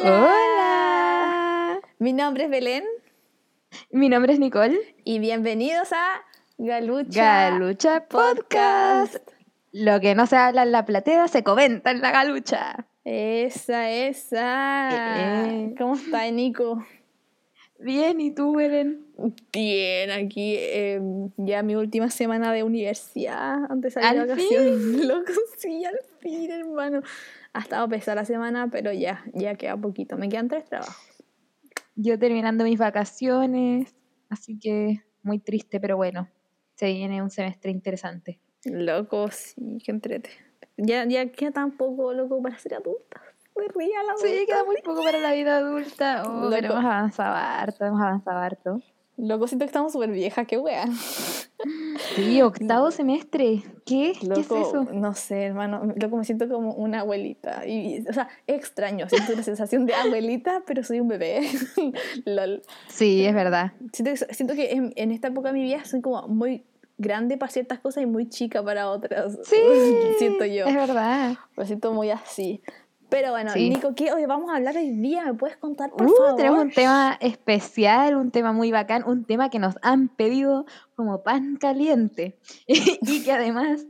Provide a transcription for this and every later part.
Hola. Mi nombre es Belén. Mi nombre es Nicole. Y bienvenidos a Galucha, Galucha Podcast. Lo que no se habla en la platea se comenta en la galucha. Esa, esa. Eh. ¿Cómo está, Nico? Bien, ¿y tú, Belén? Bien, aquí eh, ya mi última semana de universidad, antes de salir de ¿Al vacaciones. Loco, sí, al fin, hermano. Ha estado pesada la semana, pero ya, ya queda poquito. Me quedan tres trabajos. Yo terminando mis vacaciones, así que muy triste, pero bueno, se viene un semestre interesante. Loco, sí, que entrete. Ya, ya queda tan poco, loco, para ser adulta. Me ría la Sí, queda muy poco para la vida adulta. Oh, pero hemos avanzado harto, hemos avanzado harto. Loco, siento que estamos súper viejas, qué wea. Sí, octavo semestre. ¿Qué? ¿Qué es Loco, eso? no sé, hermano. Loco, me siento como una abuelita. Y, o sea, extraño. Siento una sensación de abuelita, pero soy un bebé. Lol. Sí, es verdad. Siento que, siento que en, en esta época de mi vida soy como muy grande para ciertas cosas y muy chica para otras. Sí, siento yo. Es verdad. Me siento muy así. Pero bueno, Sí. Nico, ¿qué hoy vamos a hablar hoy día? ¿Me puedes contar, por Uh, favor? tenemos un tema especial, un tema muy bacán, un tema que nos han pedido como pan caliente y que además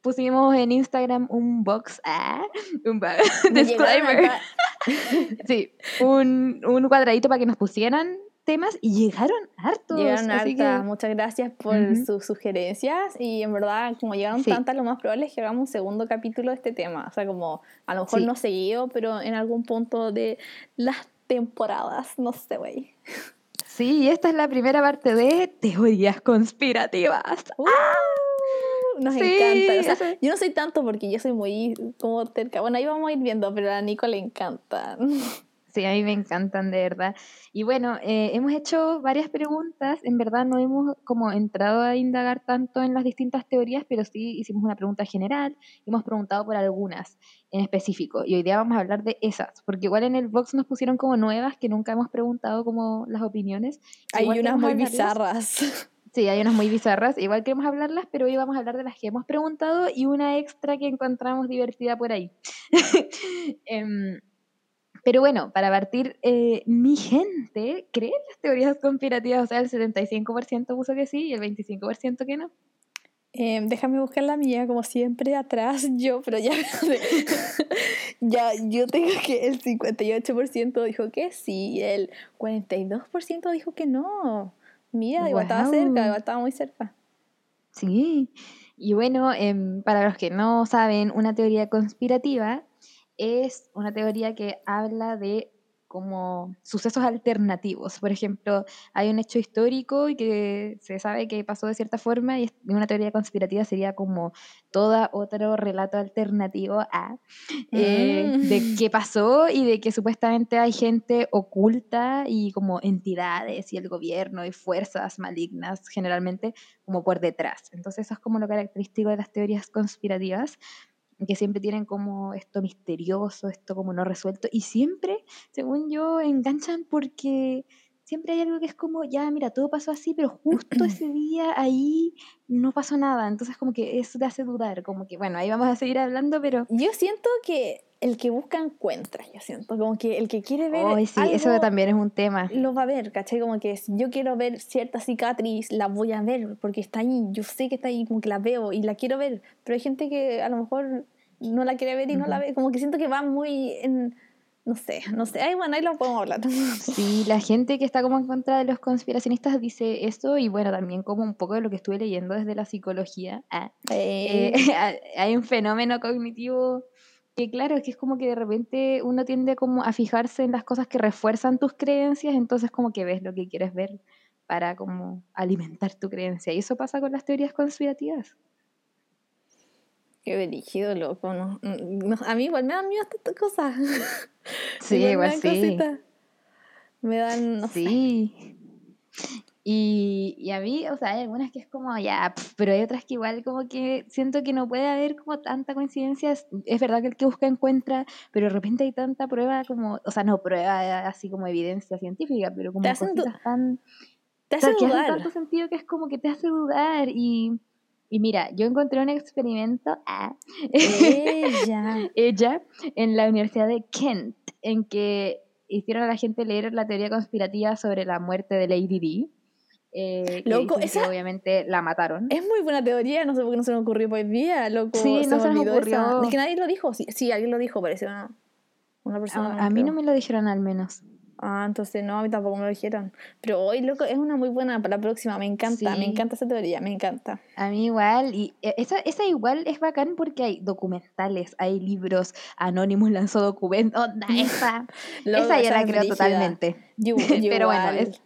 pusimos en Instagram un box, ah, un disclaimer, sí, un, un cuadradito para que nos pusieran temas y llegaron hartos. Llegaron hartas. que- Muchas gracias por Ujú. sus sugerencias y en verdad como llegaron Sí. tantas lo más probable es que hagamos un segundo capítulo de este tema. O sea, como a lo mejor Sí. no seguido, pero en algún punto de las temporadas, no sé, güey. Sí, esta es la primera parte de teorías conspirativas. Uh, nos Sí, encanta. O sea, yo no soy tanto porque yo soy muy como terca. Bueno, ahí vamos a ir viendo, pero a Nico le encanta. Sí, a mí me encantan de verdad. Y bueno, eh, hemos hecho varias preguntas. En verdad no hemos como entrado a indagar tanto en las distintas teorías, pero sí hicimos una pregunta general y hemos preguntado por algunas en específico. Y hoy día vamos a hablar de esas, porque igual en el box nos pusieron como nuevas que nunca hemos preguntado como las opiniones. Hay Igual unas muy bizarras. Sí, hay unas muy bizarras. Igual queremos hablarlas, pero hoy vamos a hablar de las que hemos preguntado y una extra que encontramos divertida por ahí. Em, pero bueno, para partir, eh, mi gente cree en las teorías conspirativas, o sea, el 75% puso que sí y el 25% que no. Eh, déjame buscar la mía, como siempre, atrás yo, pero ya, ya yo tengo que el 58% dijo que sí, y el 42% dijo que no. Mira, igual estaba cerca, igual estaba muy cerca. Sí, y bueno, em, para los que no saben, una teoría conspirativa es una teoría que habla de como sucesos alternativos. Por ejemplo, hay un hecho histórico y que se sabe que pasó de cierta forma y una teoría conspirativa sería como todo otro relato alternativo a eh, de Mm. qué pasó y de que supuestamente hay gente oculta y como entidades y el gobierno y fuerzas malignas generalmente como por detrás. Entonces eso es como lo característico de las teorías conspirativas, que siempre tienen como esto misterioso, esto como no resuelto, y siempre, según yo, enganchan porque siempre hay algo que es como, ya, mira, todo pasó así, pero justo ese día ahí no pasó nada, entonces como que eso te hace dudar, como que, bueno, ahí vamos a seguir hablando, pero... Yo siento que el que busca encuentra, yo siento, como que el que quiere ver Ay, sí, eso algo, también es un tema. lo va a ver, ¿cachai? Como que si yo quiero ver cierta cicatriz, la voy a ver porque está ahí, yo sé que está ahí, como que la veo y la quiero ver, pero hay gente que a lo mejor no la quiere ver y no la ve, como que siento que va muy en, no sé, no sé, ay, bueno, ahí lo podemos hablar. Sí, la gente que está como en contra de los conspiracionistas dice eso y bueno, también como un poco de lo que estuve leyendo desde la psicología. ah, eh, Eh, hay un fenómeno cognitivo que claro, es que es como que de repente uno tiende como a fijarse en las cosas que refuerzan tus creencias, entonces como que ves lo que quieres ver para como alimentar tu creencia. Y eso pasa con las teorías conspirativas. qué brígido, loco, no, no, a mí igual me dan miedo estas cosas. Sí, me igual dan sí. cositas. Me dan, no sé. Y, y a mí, o sea, hay algunas que es como, ya, pero hay otras que igual como que siento que no puede haber como tanta coincidencia. Es, es verdad que el que busca encuentra, pero de repente hay tanta prueba como, o sea, no prueba así como evidencia científica, pero como cositas tan... Te o sea, hace que dudar. tanto sentido que es como que te hace dudar y... Y mira, yo encontré un experimento, ah, Ella. ella, en la Universidad de Kent, en que hicieron a la gente leer la teoría conspirativa sobre la muerte de Lady Di. Eh, que Loco, que esa- obviamente la mataron. Es muy buena teoría, no sé por qué no se me ocurrió hoy día, loco. Sí, no me se nos olvidó esa. ocurrió. Es que nadie lo dijo, sí, sí alguien lo dijo, parece una, una persona. a, a mí no me lo dijeron al menos. Ah, entonces no, a mí tampoco me lo dijeron. Pero hoy, loco, es una muy buena para la próxima, me encanta, me Sí. encanta esa teoría, me encanta. A mí igual, y e- esa, esa igual es bacán porque hay documentales, hay libros, Anonymous lanzó documentos, onda, esa, Loco, esa ya esa la creo totalmente. Yo, yo Pero bueno, igual. es-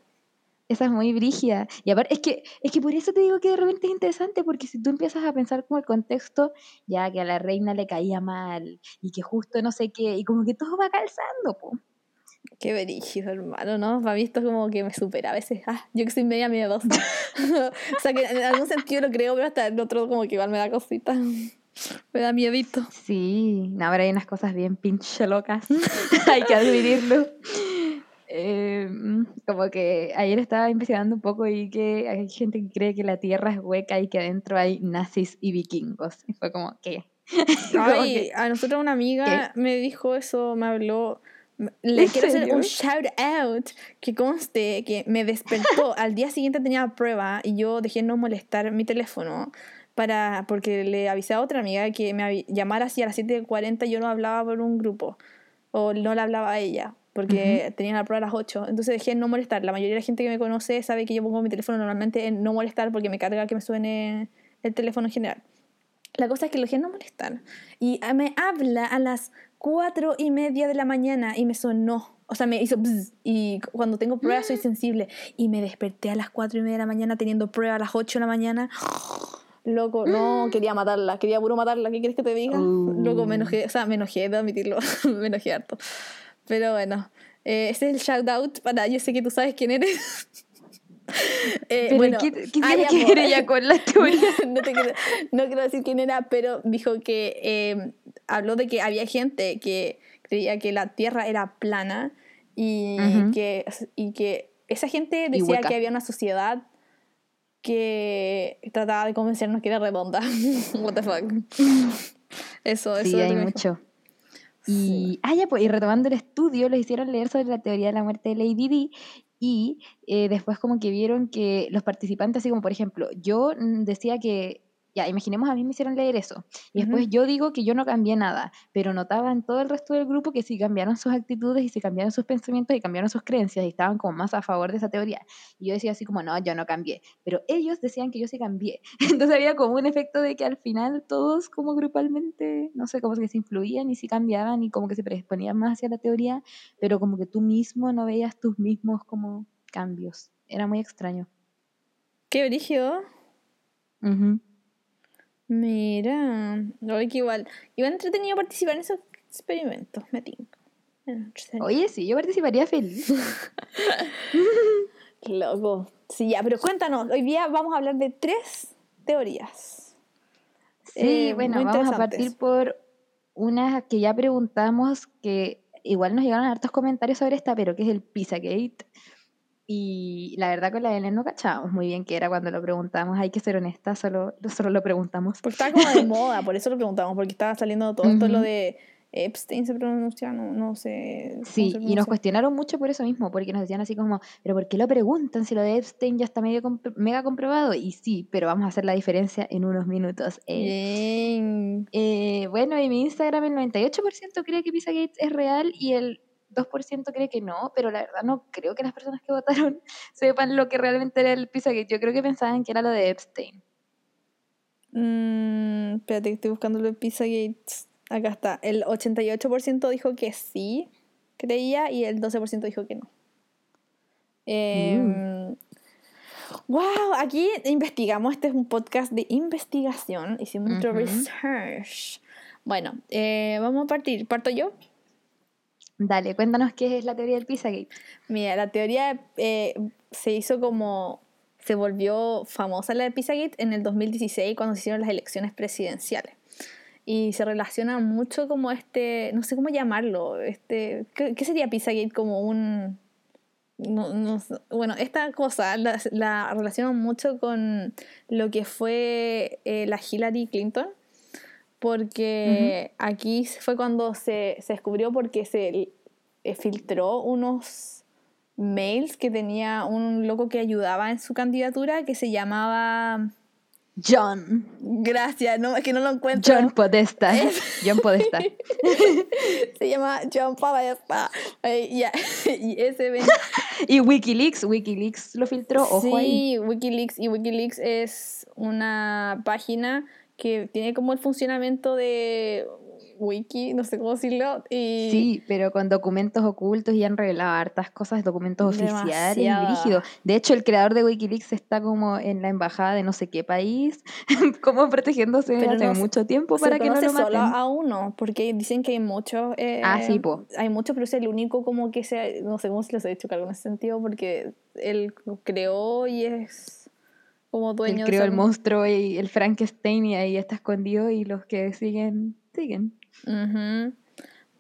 Esa es muy brígida. Y aparte, es que, es que por eso te digo que de repente es interesante, porque si tú empiezas a pensar como el contexto, ya que a la reina le caía mal, y que justo no sé qué, y como que todo va calzando, po. Qué brígido, hermano, ¿no? Para mí esto como que me supera a veces. Ah, yo que soy media miedosa. o sea, que en algún sentido lo creo, pero hasta en otro como que igual me da cosita. Me da miedito. Sí, no, pero hay unas cosas bien pinche locas, hay que admitirlo. Eh, mm, como que ayer estaba investigando un poco y que hay gente que cree que la tierra es hueca y que adentro hay nazis y vikingos. Y fue como, ¿qué? Ay, que- a nosotros una amiga me dijo eso, me habló. Le ¿En quiero hacer serio? un shout out que conste que me despertó. Al día siguiente tenía prueba y yo dejé no molestar mi teléfono para porque le avisé a otra amiga que me llamara así a las 7.40 yo no hablaba por un grupo o no le hablaba a ella porque tenía la prueba a las 8. Entonces dejé en no molestar. La mayoría de la gente que me conoce sabe que yo pongo mi teléfono normalmente en no molestar porque me carga que me suene el teléfono en general. La cosa es que lo dejé en no molestar. Y me habla a las cuatro y media de la mañana y me sonó. O sea, me hizo bzz, y cu- cuando tengo pruebas soy sensible. Y me desperté a las cuatro y media de la mañana teniendo prueba a las 8 de la mañana. Loco, no, quería matarla, quería puro matarla. ¿Qué quieres que te diga? Loco, me enojé, o sea, me enojé de admitirlo, me enojé harto. Pero bueno, eh, este es el shout out para, yo sé que tú sabes quién eres. Eh, Pero bueno, ¿qué, qué tiene ya, que po. ver ella con la teoría? no, te quiero, no quiero decir quién era, pero dijo que eh, habló de que había gente que creía que la Tierra era plana y, que, y que esa gente decía que había una sociedad que trataba de convencernos que era redonda. What the fuck. Eso, eso Sí, es lo hay mucho. Y, ah, ya, pues, y retomando el estudio, les hicieron leer sobre la teoría de la muerte de Lady Di y eh, después como que vieron que los participantes, así como por ejemplo, yo mm, decía que, ya, imaginemos a mí me hicieron leer eso, y después Ujú. yo digo que yo no cambié nada, pero notaba en todo el resto del grupo que sí cambiaron sus actitudes y sí cambiaron sus pensamientos y cambiaron sus creencias y estaban como más a favor de esa teoría. Y yo decía así como, no, yo no cambié, pero ellos decían que yo sí cambié. Entonces había como un efecto de que al final todos como grupalmente, no sé, como que se influían y sí cambiaban y como que se predisponían más hacia la teoría, pero como que tú mismo no veías tus mismos como cambios. Era muy extraño. Qué brígido. Ujú. Mira, hoy que igual, igual entretenido participar en esos experimentos, me. Entretenido. Oye, sí, yo participaría feliz. Qué loco. Sí, ya, pero cuéntanos, hoy día vamos a hablar de tres teorías. Sí, Eh, bueno, vamos a partir por unas que ya preguntamos, que igual nos llegaron hartos comentarios sobre esta, pero que es el Pizzagate. Y la verdad con la Belén no cachábamos muy bien qué era cuando lo preguntamos, hay que ser honesta, solo, solo lo preguntamos. Porque estaba como de moda, por eso lo preguntamos, porque estaba saliendo todo esto lo de Epstein se pronuncia, no, no sé. Sí, y nos cuestionaron mucho por eso mismo, porque nos decían así como, pero ¿por qué lo preguntan si lo de Epstein ya está medio compro- mega comprobado? Y sí, pero vamos a hacer la diferencia en unos minutos. eh. Bien. Eh, bueno, en mi Instagram el 98% cree que Pizzagate es real y el 2% cree que no, pero la verdad no creo que las personas que votaron sepan lo que realmente era el Pizzagate. Yo creo que pensaban que era lo de Epstein. Mm, espérate que estoy buscando lo de Pizzagate. Acá está. El 88% dijo que sí, creía, y el 12% dijo que no. Em, Wow, aquí investigamos. Este es un podcast de investigación. Hicimos nuestro Ujú. research. Bueno, eh, vamos a partir. ¿Parto yo? Dale, cuéntanos qué es la teoría del Pizzagate. Mira, la teoría eh, se hizo como. Se volvió famosa la de Pizzagate en el 2016 cuando se hicieron las elecciones presidenciales. Y se relaciona mucho como este. No sé cómo llamarlo. Este, ¿qué, qué sería Pizzagate? Como un. no- no bueno, esta cosa la, la mucho con lo que fue eh, la Hillary Clinton. Porque aquí fue cuando se, se descubrió porque se eh, filtró unos mails que tenía un loco que ayudaba en su candidatura que se llamaba John. Gracias, no, es que no lo encuentro. John Podesta. John Podesta. se llama John Podesta. y ese y Wikileaks, Wikileaks lo filtró, ojo sí, Wikileaks y Wikileaks es una página que tiene como el funcionamiento de wiki, no sé cómo decirlo. Y... Sí, pero con documentos ocultos y han revelado hartas cosas, documentos oficiales y rígidos. De hecho, el creador de Wikileaks está como en la embajada de no sé qué país, como protegiéndose hace mucho tiempo para que no lo maten. solo a uno, porque dicen que hay muchos. Eh, ah, sí, po. Hay muchos, pero es el único como que se, no sé cómo se los he dicho en ese sentido, porque él creó y es como dueño él creó el monstruo y el Frankenstein y ahí está escondido y los que siguen, siguen.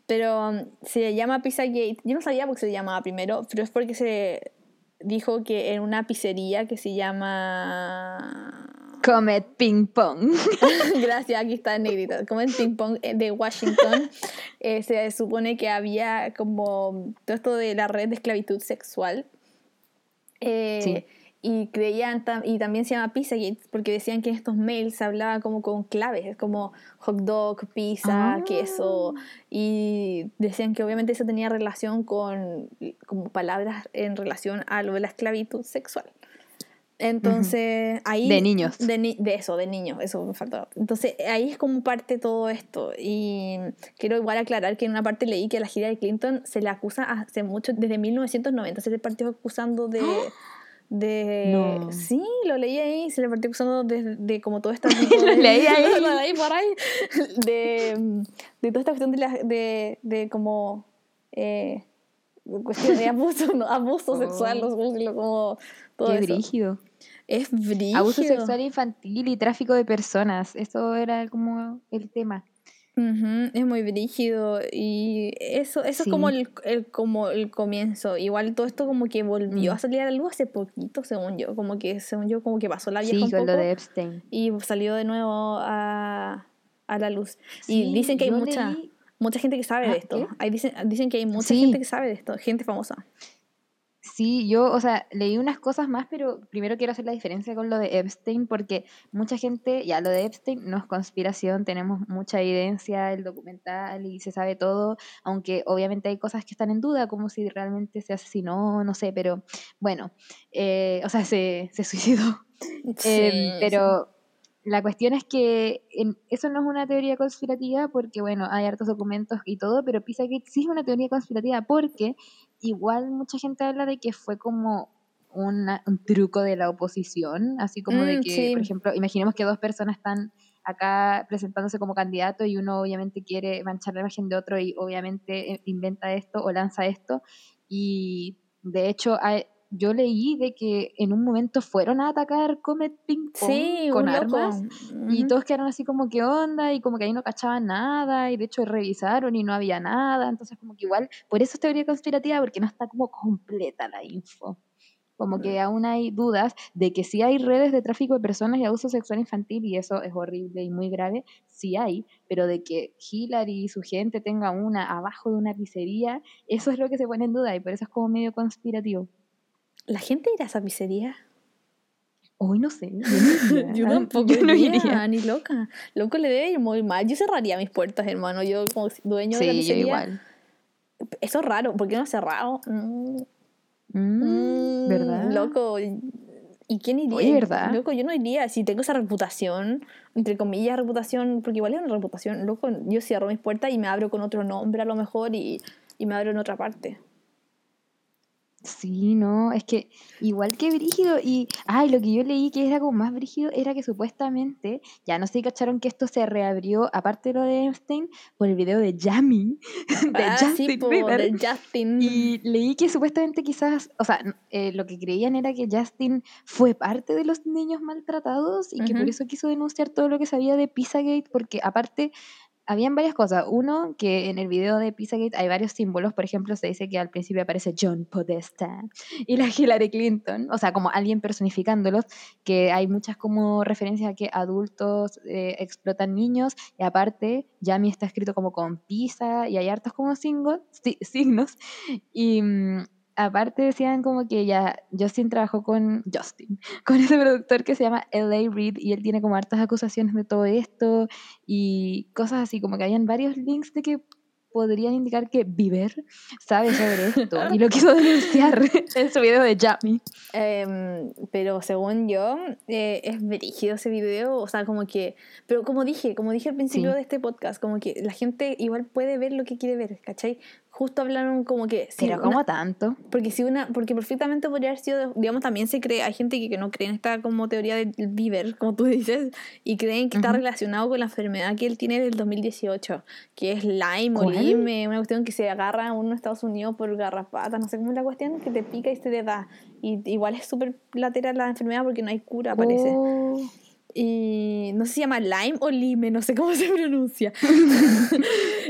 Pero um, se llama Pizzagate. Yo no sabía por qué se llamaba primero, pero es porque se dijo que en una pizzería que se llama. Comet Ping Pong. Gracias, aquí está en negrita. Comet Ping Pong eh, de Washington. Eh, se supone que había como todo esto de la red de esclavitud sexual. Eh, sí y creían, y también se llama Pizzagate, porque decían que en estos mails se hablaba como con claves, como hot dog, pizza, ah. queso, y decían que obviamente eso tenía relación con como palabras en relación a lo de la esclavitud sexual. Entonces, ahí... De niños. De, de, eso, de niños, eso me faltó. Entonces, ahí es como parte todo esto. Y quiero igual aclarar que en una parte leí que a la gira de Clinton se le acusa hace mucho, desde 1990, se le partió acusando de... ¡Ah! De sí lo leí ahí se le partió usando de, de, como todo esta lo leí ahí. ahí por ahí. De, de toda esta cuestión de, la, de, de como eh, cuestión de abuso ¿no? abuso oh. sexual como todo Qué brígido. Es brígido abuso sexual infantil y tráfico de personas eso era como el tema es muy brígido y eso, eso es como el, el, como el comienzo. Igual todo esto como que volvió a mm. salir a la luz hace poquito, según yo. Como que, según yo, como que pasó la vieja sí, con lo de Epstein. Y salió de nuevo a, a la luz. y dicen que hay mucha, mucha gente que sabe de ah, esto. Hay, dicen, dicen que hay mucha gente que sabe de esto, gente famosa. Sí, yo, o sea, leí unas cosas más, pero primero quiero hacer la diferencia con lo de Epstein, porque mucha gente, ya lo de Epstein no es conspiración, tenemos mucha evidencia, el documental y se sabe todo, aunque obviamente hay cosas que están en duda, como si realmente se asesinó, no sé, pero bueno, eh, o sea, se, se suicidó. Em, pero la cuestión es que eso no es una teoría conspirativa porque, bueno, hay hartos documentos y todo, pero Pizzagate sí es una teoría conspirativa porque igual mucha gente habla de que fue como un truco de la oposición, así como de mm, que, por ejemplo, imaginemos que dos personas están acá presentándose como candidato y uno obviamente quiere manchar la imagen de otro y obviamente eh, inventa esto o lanza esto. Y de hecho hay, yo leí de que en un momento fueron a atacar Comet Ping Pong con armas y todos quedaron así como que onda y como que ahí no cachaban nada y de hecho revisaron y no había nada, entonces como que igual, por eso es teoría conspirativa porque no está como completa la info. Como que aún hay dudas de que sí hay redes de tráfico de personas y abuso sexual infantil y eso es horrible y muy grave, sí hay, pero de que Hillary y su gente tenga una abajo de una pizzería, eso es lo que se pone en duda y por eso es como medio conspirativo. ¿La gente irá a esa pizzería? Hoy no sé. Yo, tampoco no iría, ni loca. Loco le debe ir muy mal. Yo cerraría mis puertas, hermano. Yo como dueño de la pizzería. Yo igual. Eso es raro. ¿Por qué no ha cerrado? Mm. Mm, ¿Verdad? Loco. ¿Y quién iría? Oye, ¿verdad? Loco, yo no iría. Si tengo esa reputación, entre comillas, reputación, porque igual es una reputación. Loco, yo cierro mis puertas y me abro con otro nombre a lo mejor y, y me abro en otra parte. Sí, no, es que igual que Brígido y, ay, lo que yo leí que era como más Brígido era que supuestamente, ya no sé si cacharon que esto se reabrió, aparte de lo de Einstein, por el video de Yami, de ah, Justin de Justin. Y leí que supuestamente quizás, o sea, eh, lo que creían era que Justin fue parte de los niños maltratados y que por eso quiso denunciar todo lo que sabía de Pizzagate, porque aparte habían varias cosas. Uno, que en el video de Pizzagate hay varios símbolos. Por ejemplo, se dice que al principio aparece John Podesta y la Hillary Clinton, o sea, como alguien personificándolos, que hay muchas como referencias a que adultos eh, explotan niños y aparte, Yami está escrito como con pizza y hay hartos como signos. y mm, aparte decían como que ya Justin trabajó con Justin, con ese productor que se llama LA Reid y él tiene como hartas acusaciones de todo esto y cosas así, como que habían varios links de que podrían indicar que Bieber sabe sobre esto y lo quiso denunciar en su video de Jamie. Em, pero según yo, eh, es brígido ese video, o sea, como que, pero como dije, como dije al principio de este podcast, como que la gente igual puede ver lo que quiere ver, ¿cachai? Justo hablaron como que... Si Pero ¿cómo tanto? Porque si una porque perfectamente podría haber sido, digamos, también se cree, hay gente que, no cree en esta como teoría del Bieber, como tú dices, y creen que está relacionado con la enfermedad que él tiene del 2018, que es Lyme o Lyme, una cuestión que se agarra a uno en Estados Unidos por garrapatas, no sé cómo es la cuestión, que te pica y se te da. Y igual es súper lateral la enfermedad porque no hay cura, parece. Y no sé si se llama Lime o Lime, no sé cómo se pronuncia.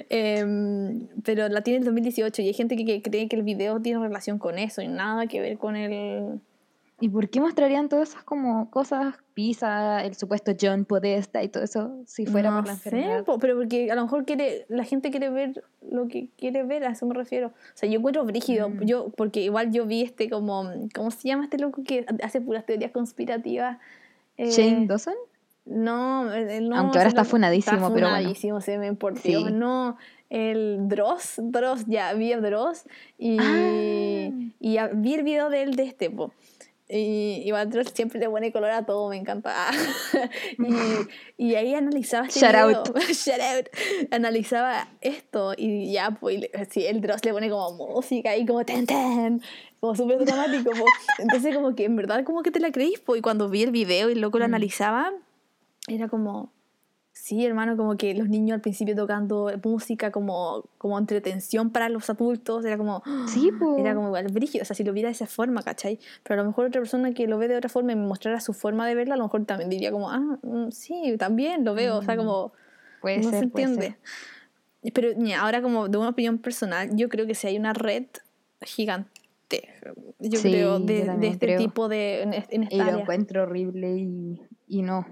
Em, pero la tiene el 2018 y hay gente que, cree que el video tiene relación con eso y nada que ver con el... ¿Y por qué mostrarían todas esas como cosas, pizza, el supuesto John Podesta y todo eso, si fuera por la enfermedad? pero porque a lo mejor quiere, la gente quiere ver lo que quiere ver, a eso me refiero. O sea, yo encuentro brígido, mm. yo, porque igual yo vi este como, ¿cómo se llama este loco que hace puras teorías conspirativas? ¿Shane eh, Dawson? No, no. Aunque ahora está funadísimo, pero bueno. se me por No, el Dross, Dross, ya vi a Dross y, ah. y vi el video de él de este, po. Y igual Dross siempre le pone color a todo, me encanta. y, y, ahí analizaba este Shout out. Shout out. Analizaba esto y ya, pues, sí, el Dross le pone como música y como ten ten como súper dramático. Entonces, como que en verdad, como que te la creís, pues, y cuando vi el video y el loco lo mm. analizaba, era como, sí, hermano, como que los niños al principio tocando música como, como entretención para los adultos, era como, sí, pues. era como igual brígido, o sea, si lo viera de esa forma, ¿cachai? Pero a lo mejor otra persona que lo ve de otra forma y me mostrara su forma de verla, a lo mejor también diría como, ah, mm, sí, también lo veo, o sea, como, puede no se entiende. Pero ahora como de una opinión personal, yo creo que si hay una red gigante yo creo, de, este tipo de... En, esta y lo encuentro horrible y, y no.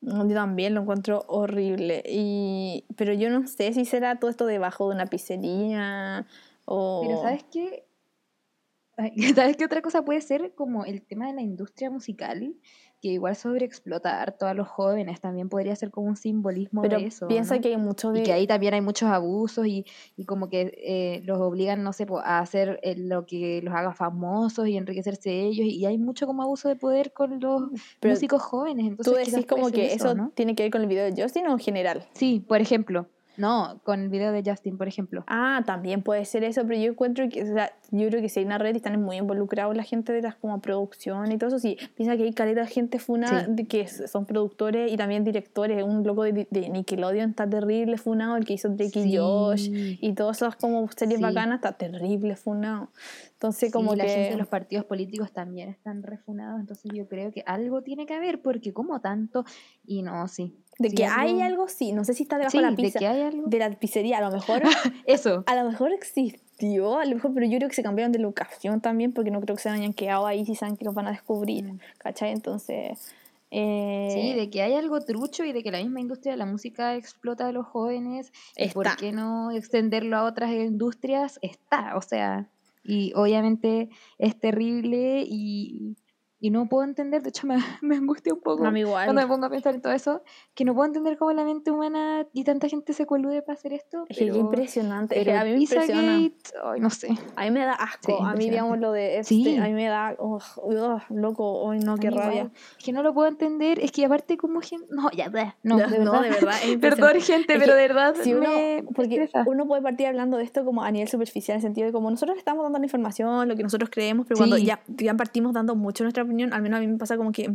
Yo también lo encuentro horrible. Y, pero yo no sé si será todo esto debajo de una pizzería o... Pero ¿sabes qué? ¿Sabes qué otra cosa puede ser? Como el tema de la industria musical que igual sobreexplotar a los jóvenes también podría ser como un simbolismo de eso. Piensa que hay muchos Y que ahí también hay muchos abusos y, y como que eh, los obligan, no sé, a hacer eh, lo que los haga famosos y enriquecerse ellos. Y hay mucho como abuso de poder con los músicos jóvenes. Entonces, ¿Tú decís como que eso, ¿no? tiene que ver con el video de Justin o en general? Sí, por ejemplo. No, con el video de Justin, por ejemplo. Ah, también puede ser eso, pero yo encuentro que, o sea, yo creo que si hay una red y están muy involucrados la gente de las como producción y todo eso, sí, piensa que hay caleta de gente funa que son productores y también directores, un loco de, Nickelodeon está terrible funado, el que hizo Drake y Josh y todas esas como series bacanas está terrible funado. Entonces como la que... gente de los partidos políticos también están refunados, entonces yo creo que algo tiene que haber, porque como tanto, y no, sí, de que hay algo, sí. No sé si está debajo de la pizza. De, que hay algo. de la pizzería. A lo mejor. Eso. A lo mejor existió. A lo mejor, pero yo creo que se cambiaron de locación también. Porque no creo que se hayan quedado ahí si saben que los van a descubrir. Mm. ¿Cachai? Entonces. Eh... Sí, de que hay algo trucho y de que la misma industria de la música explota a los jóvenes. Está. ¿Por qué no extenderlo a otras industrias? Está. O sea. Y obviamente es terrible y y no puedo entender, de hecho me, me angustia un poco cuando me pongo a pensar en todo eso, que no puedo entender cómo la mente humana y tanta gente se colude para hacer esto. Es que es impresionante, a mí me impresiona. ay, no sé. A mí me da asco, a mí digamos lo de este, a mí me da, loco, ay no, qué rabia. Es que no lo puedo entender, es que aparte como gente, no, ya, no, de verdad. de verdad Perdón gente, pero de verdad si uno, porque uno puede partir hablando de esto como a nivel superficial, en el sentido de como nosotros estamos dando la información, lo que nosotros creemos, pero cuando ya, ya partimos dando mucho nuestra opinión, al menos a mí me pasa como que...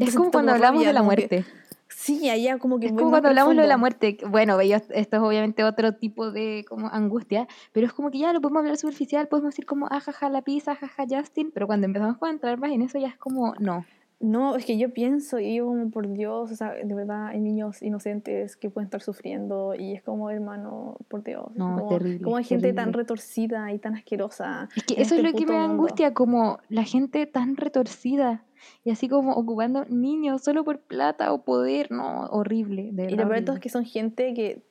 es como cuando hablamos de la muerte. sí, allá como que... Es como cuando hablamos de la muerte. Bueno, esto es obviamente otro tipo de como angustia, pero es como que ya lo podemos hablar superficial, podemos decir como, ajaja, ah, la pizza, ajaja, Justin, pero cuando empezamos a entrar más en eso ya es como, no. No, es que yo pienso y digo como por Dios, o sea, de verdad hay niños inocentes que pueden estar sufriendo y es como, hermano, por Dios. No, como, terrible, como hay gente tan retorcida y tan asquerosa. Es que eso es este lo que me da angustia, como la gente tan retorcida y así como ocupando niños solo por plata o poder, no, horrible, de Y verdad. lo peor es que son gente que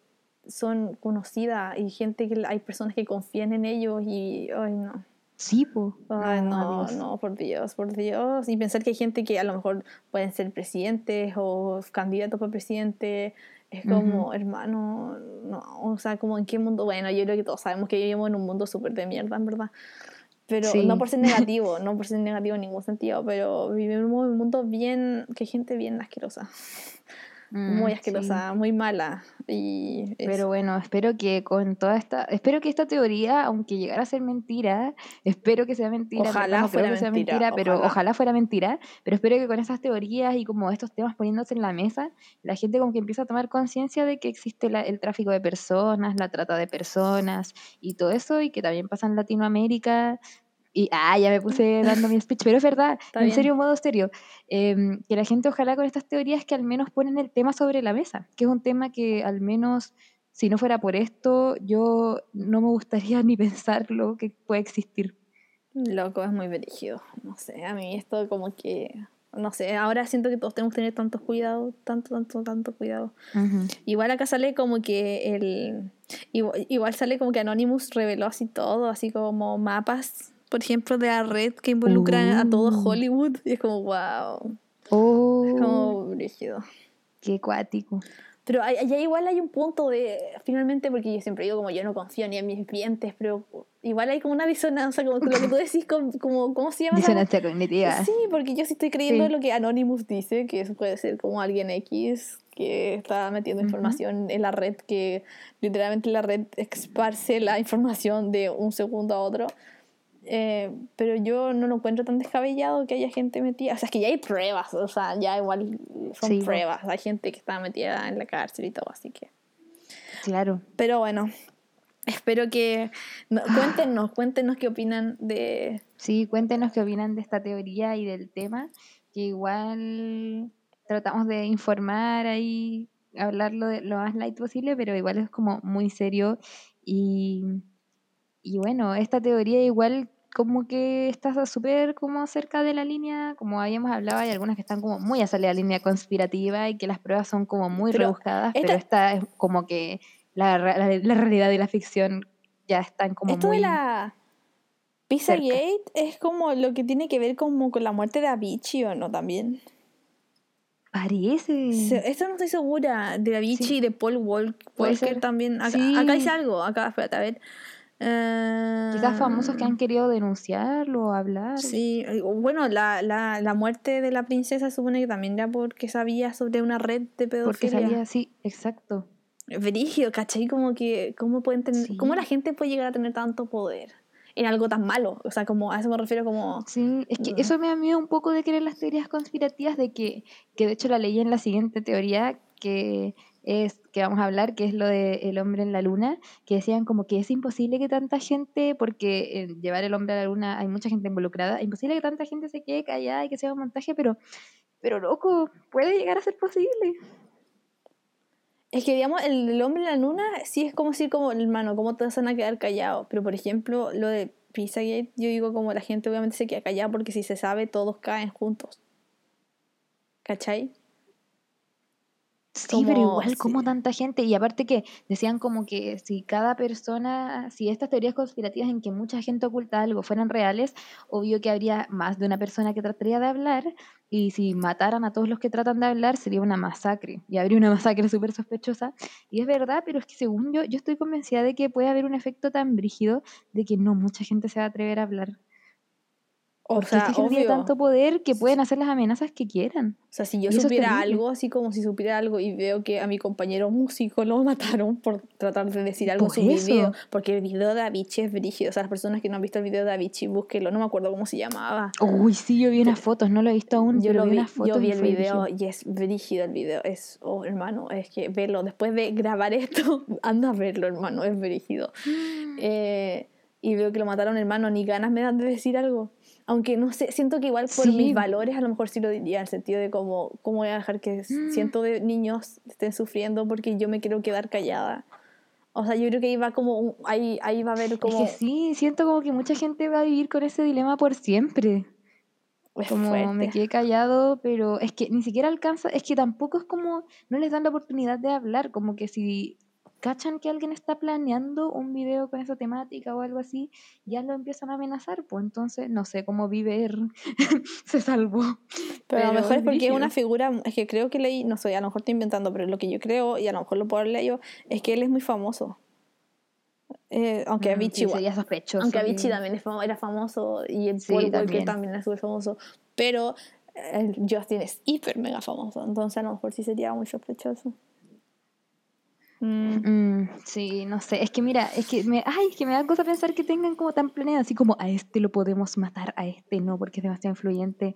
son conocida y gente que hay personas que confían en ellos y, ay no. Sí, po. Ay, no, no, por Dios, por Dios. Y pensar que hay gente que a lo mejor pueden ser presidentes o candidatos para presidente. Es como, hermano, no, o sea, como en qué mundo. Bueno, yo creo que todos sabemos que vivimos en un mundo súper de mierda, en verdad. Pero Sí. no por ser negativo, no por ser negativo en ningún sentido, pero vivimos en un mundo bien, que hay gente bien asquerosa. Mm, muy sí. asquerosa, muy mala. Y eso. Pero bueno, espero que con toda esta, espero que esta teoría, aunque llegara a ser mentira, espero que sea mentira, en Ojalá no creo fuera que sea mentira, mentira, pero ojalá. ojalá fuera mentira, pero espero que con estas teorías y como estos temas poniéndose en la mesa, la gente como que empieza a tomar conciencia de que existe la- el tráfico de personas, la trata de personas y todo eso, y que también pasa en Latinoamérica. Y, ah, ya me puse dando mi speech, pero es verdad, Está en bien. serio, modo serio, em, que la gente ojalá con estas teorías que al menos ponen el tema sobre la mesa, que es un tema que al menos si no fuera por esto, yo no me gustaría ni pensarlo que puede existir. Loco, es muy brígido. No sé, a mí esto como que. No sé, ahora siento que todos tenemos que tener tanto cuidado, tanto, tanto, tanto cuidado. Igual acá sale como que el. Igual, igual sale como que Anonymous reveló así todo, así como mapas, por ejemplo, de la red que involucran a todo Uh. Hollywood. Y es como, wow. Oh, Es como brígido. qué cuático. Pero allá igual hay un punto de, finalmente, porque yo siempre digo como yo no confío ni en mis clientes, pero igual hay como una disonancia, como lo que tú decís, como, como ¿cómo se llama? Disonancia cognitiva. Sí, porque yo sí estoy creyendo Sí. lo que Anonymous dice, que eso puede ser como alguien X que está metiendo Ujú. información en la red, que literalmente la red esparce la información de un segundo a otro. Eh, pero yo no lo encuentro tan descabellado que haya gente metida. O sea, es que ya hay pruebas, o sea, ya igual son Sí, pruebas. Hay gente que está metida en la cárcel y todo, así que. Claro. Pero bueno, espero que. no- cuéntenos, cuéntenos qué opinan de. Sí, cuéntenos qué opinan de esta teoría y del tema, que igual tratamos de informar ahí, hablarlo de lo más light posible, pero igual es como muy serio y, y bueno, esta teoría igual como que está súper como cerca de la línea, como habíamos hablado, hay algunas que están como muy a salir de la línea conspirativa y que las pruebas son como muy Pero rebuscadas, esta- pero esta es como que la, la, la realidad y la ficción ya están como Esto muy... de la Pizza. Gate es como lo que tiene que ver como con la muerte de Avicii o no también. Parece. Se- Esto no estoy segura. De Avicii Sí. y de Paul Walker ser. también. Acá, Sí. acá algo. Acá, espérate, a ver. Quizás famosos que han querido denunciarlo o hablar. Sí, bueno, la, la, la muerte de la princesa supone que también era porque sabía sobre una red de pedofilia. porque sabía, sí, exacto. Brígido, ¿cachai? Como que, ¿cómo pueden tener, Sí. cómo la gente puede llegar a tener tanto poder en algo tan malo? O sea, como a eso me refiero como... Sí, es que Ujú. eso me da miedo un poco de creer las teorías conspirativas, de que, que de hecho la leí en la siguiente teoría, que es que vamos a hablar, que es lo de el hombre en la luna, que decían como que es imposible que tanta gente, porque en llevar el hombre a la luna hay mucha gente involucrada, imposible que tanta gente se quede callada y que sea un montaje, pero, pero loco, puede llegar a ser posible. Es que, digamos, el, hombre en la luna sí es como decir, como, hermano, ¿cómo te vas a quedar callado? Pero, por ejemplo, lo de Pizzagate, yo digo como la gente obviamente se queda callada porque si se sabe, todos caen juntos. ¿Cachai? Sí, pero Como- igual, como sí. tanta gente? Y aparte que decían como que si cada persona, si estas teorías conspirativas en que mucha gente oculta algo fueran reales, obvio que habría más de una persona que trataría de hablar, y si mataran a todos los que tratan de hablar, sería una masacre, y habría una masacre súper sospechosa. Y es verdad, pero es que según yo, yo estoy convencida de que puede haber un efecto tan brígido de que no mucha gente se va a atrever a hablar. O sea, gente tiene obvio. tanto poder que pueden hacer las amenazas que quieran. O sea, si yo supiera algo, así como si supiera algo y veo que a mi compañero músico lo mataron por tratar de decir algo en su video, eso. porque el video de Avicii es brígido. O sea, las personas que no han visto el video de Avicii, búsquelo, no me acuerdo cómo se llamaba. Uy, sí, yo vi unas fotos, no lo he visto aún, Yo pero lo vi vi, unas fotos yo vi el video brígido. y es brígido el video. Es, oh, hermano, es que verlo. Después de grabar esto, anda a verlo, hermano, es brígido. Eh, y veo que lo mataron, hermano, ni ganas me dan de decir algo. Aunque no sé, siento que igual por mis Sí. valores a lo mejor sí lo diría, en el sentido de como, ¿cómo voy a dejar que Mm. cientos de niños estén sufriendo porque yo me quiero quedar callada? O sea, yo creo que ahí va como, ahí, ahí va a haber como... Es que sí, siento como que mucha gente va a vivir con ese dilema por siempre. es Como me fuerte. quedé callado, pero es que ni siquiera alcanza, es que tampoco es como, no les dan la oportunidad de hablar, como que si cachan que alguien está planeando un video con esa temática o algo así, ya lo empiezan a amenazar, pues entonces no sé cómo Viver se salvó. Pero, a lo mejor es porque es una figura, es que creo que leí, no sé, a lo mejor estoy inventando, pero lo que yo creo, y a lo mejor lo puedo haber leído, es que él es muy famoso. Eh, aunque Mm, Avicii sí, igual. sería sospechoso. Aunque que- Avicii también es famo- era famoso y el Sí, Paul Walker también. también era súper famoso. Pero el Justin es hiper mega famoso. Entonces a lo mejor sí sería muy sospechoso. Mm, Mm, sí, no sé, es que mira, es que me, ay, es que me da cosa pensar que tengan como tan planeado, así como a este lo podemos matar, a este no, porque es demasiado influyente,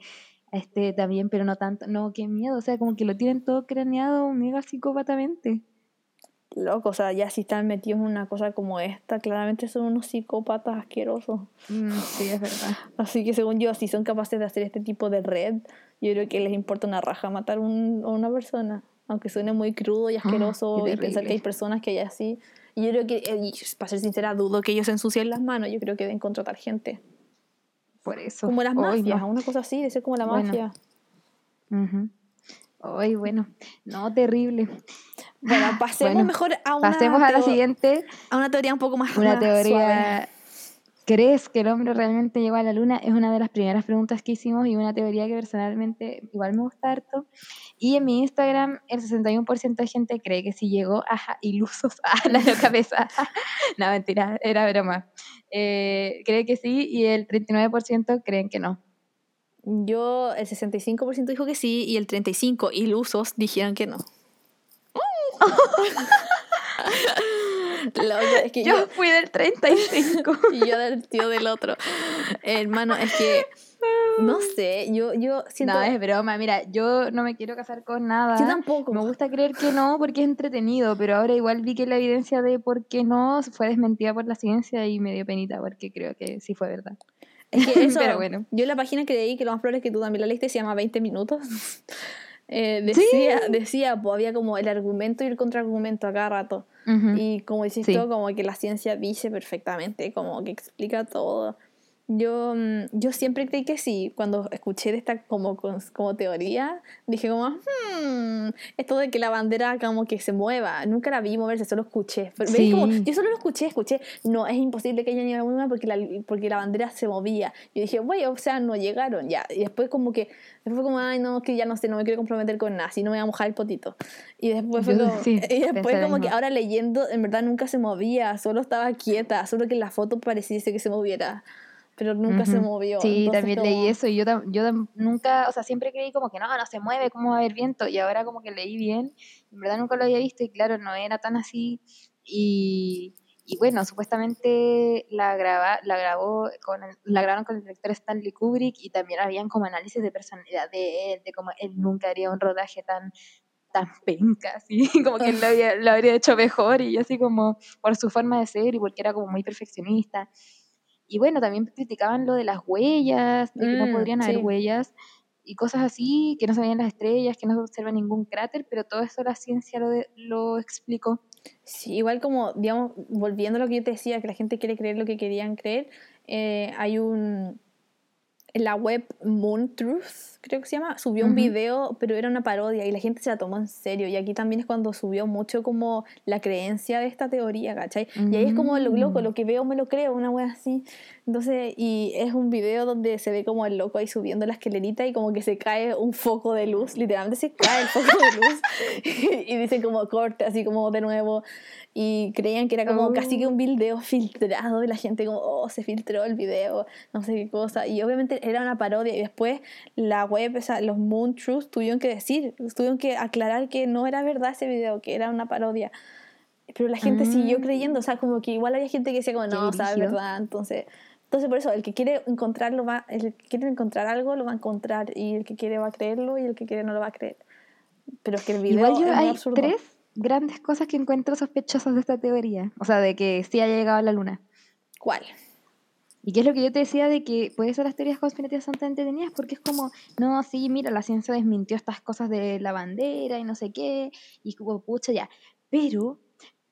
a este también, pero no tanto, no, qué miedo, o sea, como que lo tienen todo craneado mega psicópatamente. loco, o sea, ya si están metidos en una cosa como esta, claramente son unos psicópatas asquerosos. Mm, sí, es verdad. Así que según yo, si son capaces de hacer este tipo de red, yo creo que les importa una raja matar un- a una persona. Aunque suene muy crudo y asqueroso qué y pensar que hay personas que hay así. Y yo creo que, eh, para ser sincera, dudo que ellos se ensucien las manos. Yo creo que deben contratar gente. Por eso. Como las mafias, una cosa así, de ser como la Bueno. mafia. Ujú. Ay, bueno, no, terrible. Bueno, pasemos Bueno, mejor a una, Pasemos a la siguiente, a una teoría un poco más una más suave. ¿Crees que el hombre realmente llegó a la luna? Es una de las primeras preguntas que hicimos y una teoría que personalmente igual me gusta harto. Y en mi Instagram el 61% de gente cree que sí llegó, ajá, ilusos, a la cabeza. no, mentira, era broma. Eh, cree que sí y el 39% creen que no. Yo, el 65% dijo que sí y el 35% ilusos dijeron que no. Loco, es que Yo yo, fui del 35. y yo del tío del otro. Hermano, es que no sé, yo, yo siento. No, es broma. Mira, yo no me quiero casar con nada. yo tampoco. Me gusta creer que no porque es entretenido, pero ahora igual vi que la evidencia de por qué no fue desmentida por la ciencia y me dio penita porque creo que sí fue verdad. Es que eso, Pero bueno. yo en la página que leí, que lo más probable es que tú también la leíste, se llama 20 minutos. Eh, decía, decía, pues había como el argumento y el contraargumento a cada rato. Y como dices Sí. tú, como que la ciencia dice perfectamente, como que explica todo. Yo, mm, yo siempre creí que sí. Cuando escuché esta como, como teoría, dije como, hmm, esto de que la bandera como que se mueva. Nunca la vi moverse, solo escuché. Pero. Sí. Como, yo solo lo escuché, escuché. No, es imposible que haya llegado una porque la, porque la bandera se movía. Yo dije, güey, o sea, no llegaron ya. Y después como que, después como, ay, no, que ya no sé, no me quiero comprometer con nada, si no me voy a mojar el potito. Y después fue como, sí, y después como que ahora leyendo, en verdad nunca se movía, solo estaba quieta, solo que en la foto pareciese que se moviera, pero nunca se Ujú. movió. Sí, entonces también como- leí eso y yo, yo nunca, o sea, siempre creí como que no, no se mueve, ¿cómo va a haber viento? Y ahora como que leí bien, en verdad nunca lo había visto y claro, no era tan así. Y, y bueno, supuestamente la, graba, la, grabó con el- la grabaron con el director Stanley Kubrick y también habían como análisis de personalidad de él, de cómo él nunca haría un rodaje tan tan penca, así, como que él lo, había- lo habría hecho mejor y así como por su forma de ser y porque era como muy perfeccionista. Y bueno, también criticaban lo de las huellas, de que no Mm, podrían haber huellas y cosas así, que no se veían las estrellas, que no se observa ningún cráter, pero todo eso la ciencia lo, de- lo explicó. Sí, igual como, digamos, volviendo a lo que yo te decía, que la gente quiere creer lo que querían creer, eh, hay un... En la web Moon Truth, creo que se llama, subió un video, pero era una parodia y la gente se la tomó en serio. Y aquí también es cuando subió mucho como la creencia de esta teoría, ¿cachai? Y ahí es como lo loco, Mm. lo que veo me lo creo, una wea así. Entonces, y es un video donde se ve como el loco ahí subiendo la escalerita y como que se cae un foco de luz, literalmente se cae el foco de luz y dice como corte, así como de nuevo. Y creían que era como casi que un video filtrado y la gente como, oh, se filtró el video, no sé qué cosa. Y obviamente era una parodia y después la web, o sea, los Moon Truth tuvieron que decir, tuvieron que aclarar que no era verdad ese video, que era una parodia. Pero la gente siguió Ah. creyendo, o sea, como que igual había gente que decía como, no, o sea, es verdad, entonces... Entonces por eso, el que quiere encontrarlo va, el que quiere encontrar algo lo va a encontrar y el que quiere va a creerlo y el que quiere no lo va a creer. Pero es que el video Igual yo es hay absurdo. tres grandes cosas que encuentro sospechosas de esta teoría, o sea, de que sí haya llegado a la luna. ¿Cuál? Y qué es lo que yo te decía de que por eso las teorías conspirativas son tan entretenidas, porque es como, no, sí, mira, la ciencia desmintió estas cosas de la bandera y no sé qué, y como, pucha, ya. Pero,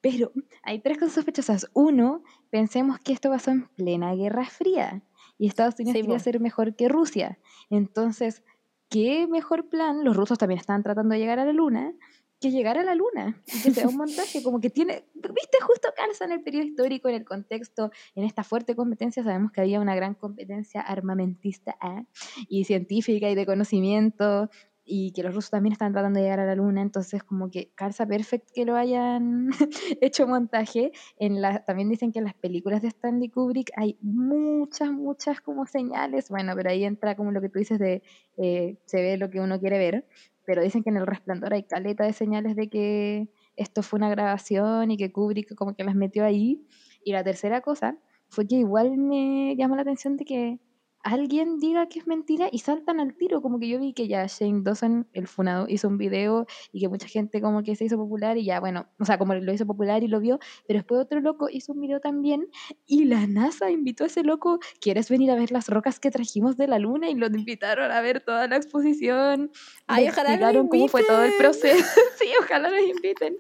pero, hay tres cosas sospechosas. Uno, pensemos que esto pasó en plena Guerra Fría, y Estados Unidos Sí, quería ser mejor que Rusia. Entonces, ¿qué mejor plan? Los rusos también estaban tratando de llegar a la Luna, que llegar a la Luna y que sea un montaje, como que tiene, viste, justo calza en el periodo histórico, en el contexto, en esta fuerte competencia, sabemos que había una gran competencia armamentista ¿ah? y científica y de conocimiento, y que los rusos también están tratando de llegar a la Luna, entonces como que calza perfecto que lo hayan hecho montaje. En la, también dicen que en las películas de Stanley Kubrick hay muchas, muchas como señales, bueno, pero ahí entra como lo que tú dices de eh, se ve lo que uno quiere ver, pero dicen que en El Resplandor hay caleta de señales de que esto fue una grabación y que Kubrick como que las metió ahí. Y la tercera cosa fue que igual me llamó la atención de que alguien diga que es mentira y saltan al tiro, como que yo vi que ya Shane Dawson, el funado, hizo un video y que mucha gente como que se hizo popular y ya, bueno, o sea, como lo hizo popular y lo vio, pero después otro loco hizo un video también y la NASA invitó a ese loco, ¿quieres venir a ver las rocas que trajimos de la luna? Y lo invitaron a ver toda la exposición. Ay, le ojalá explicaron cómo fue todo el proceso. sí, ojalá nos inviten.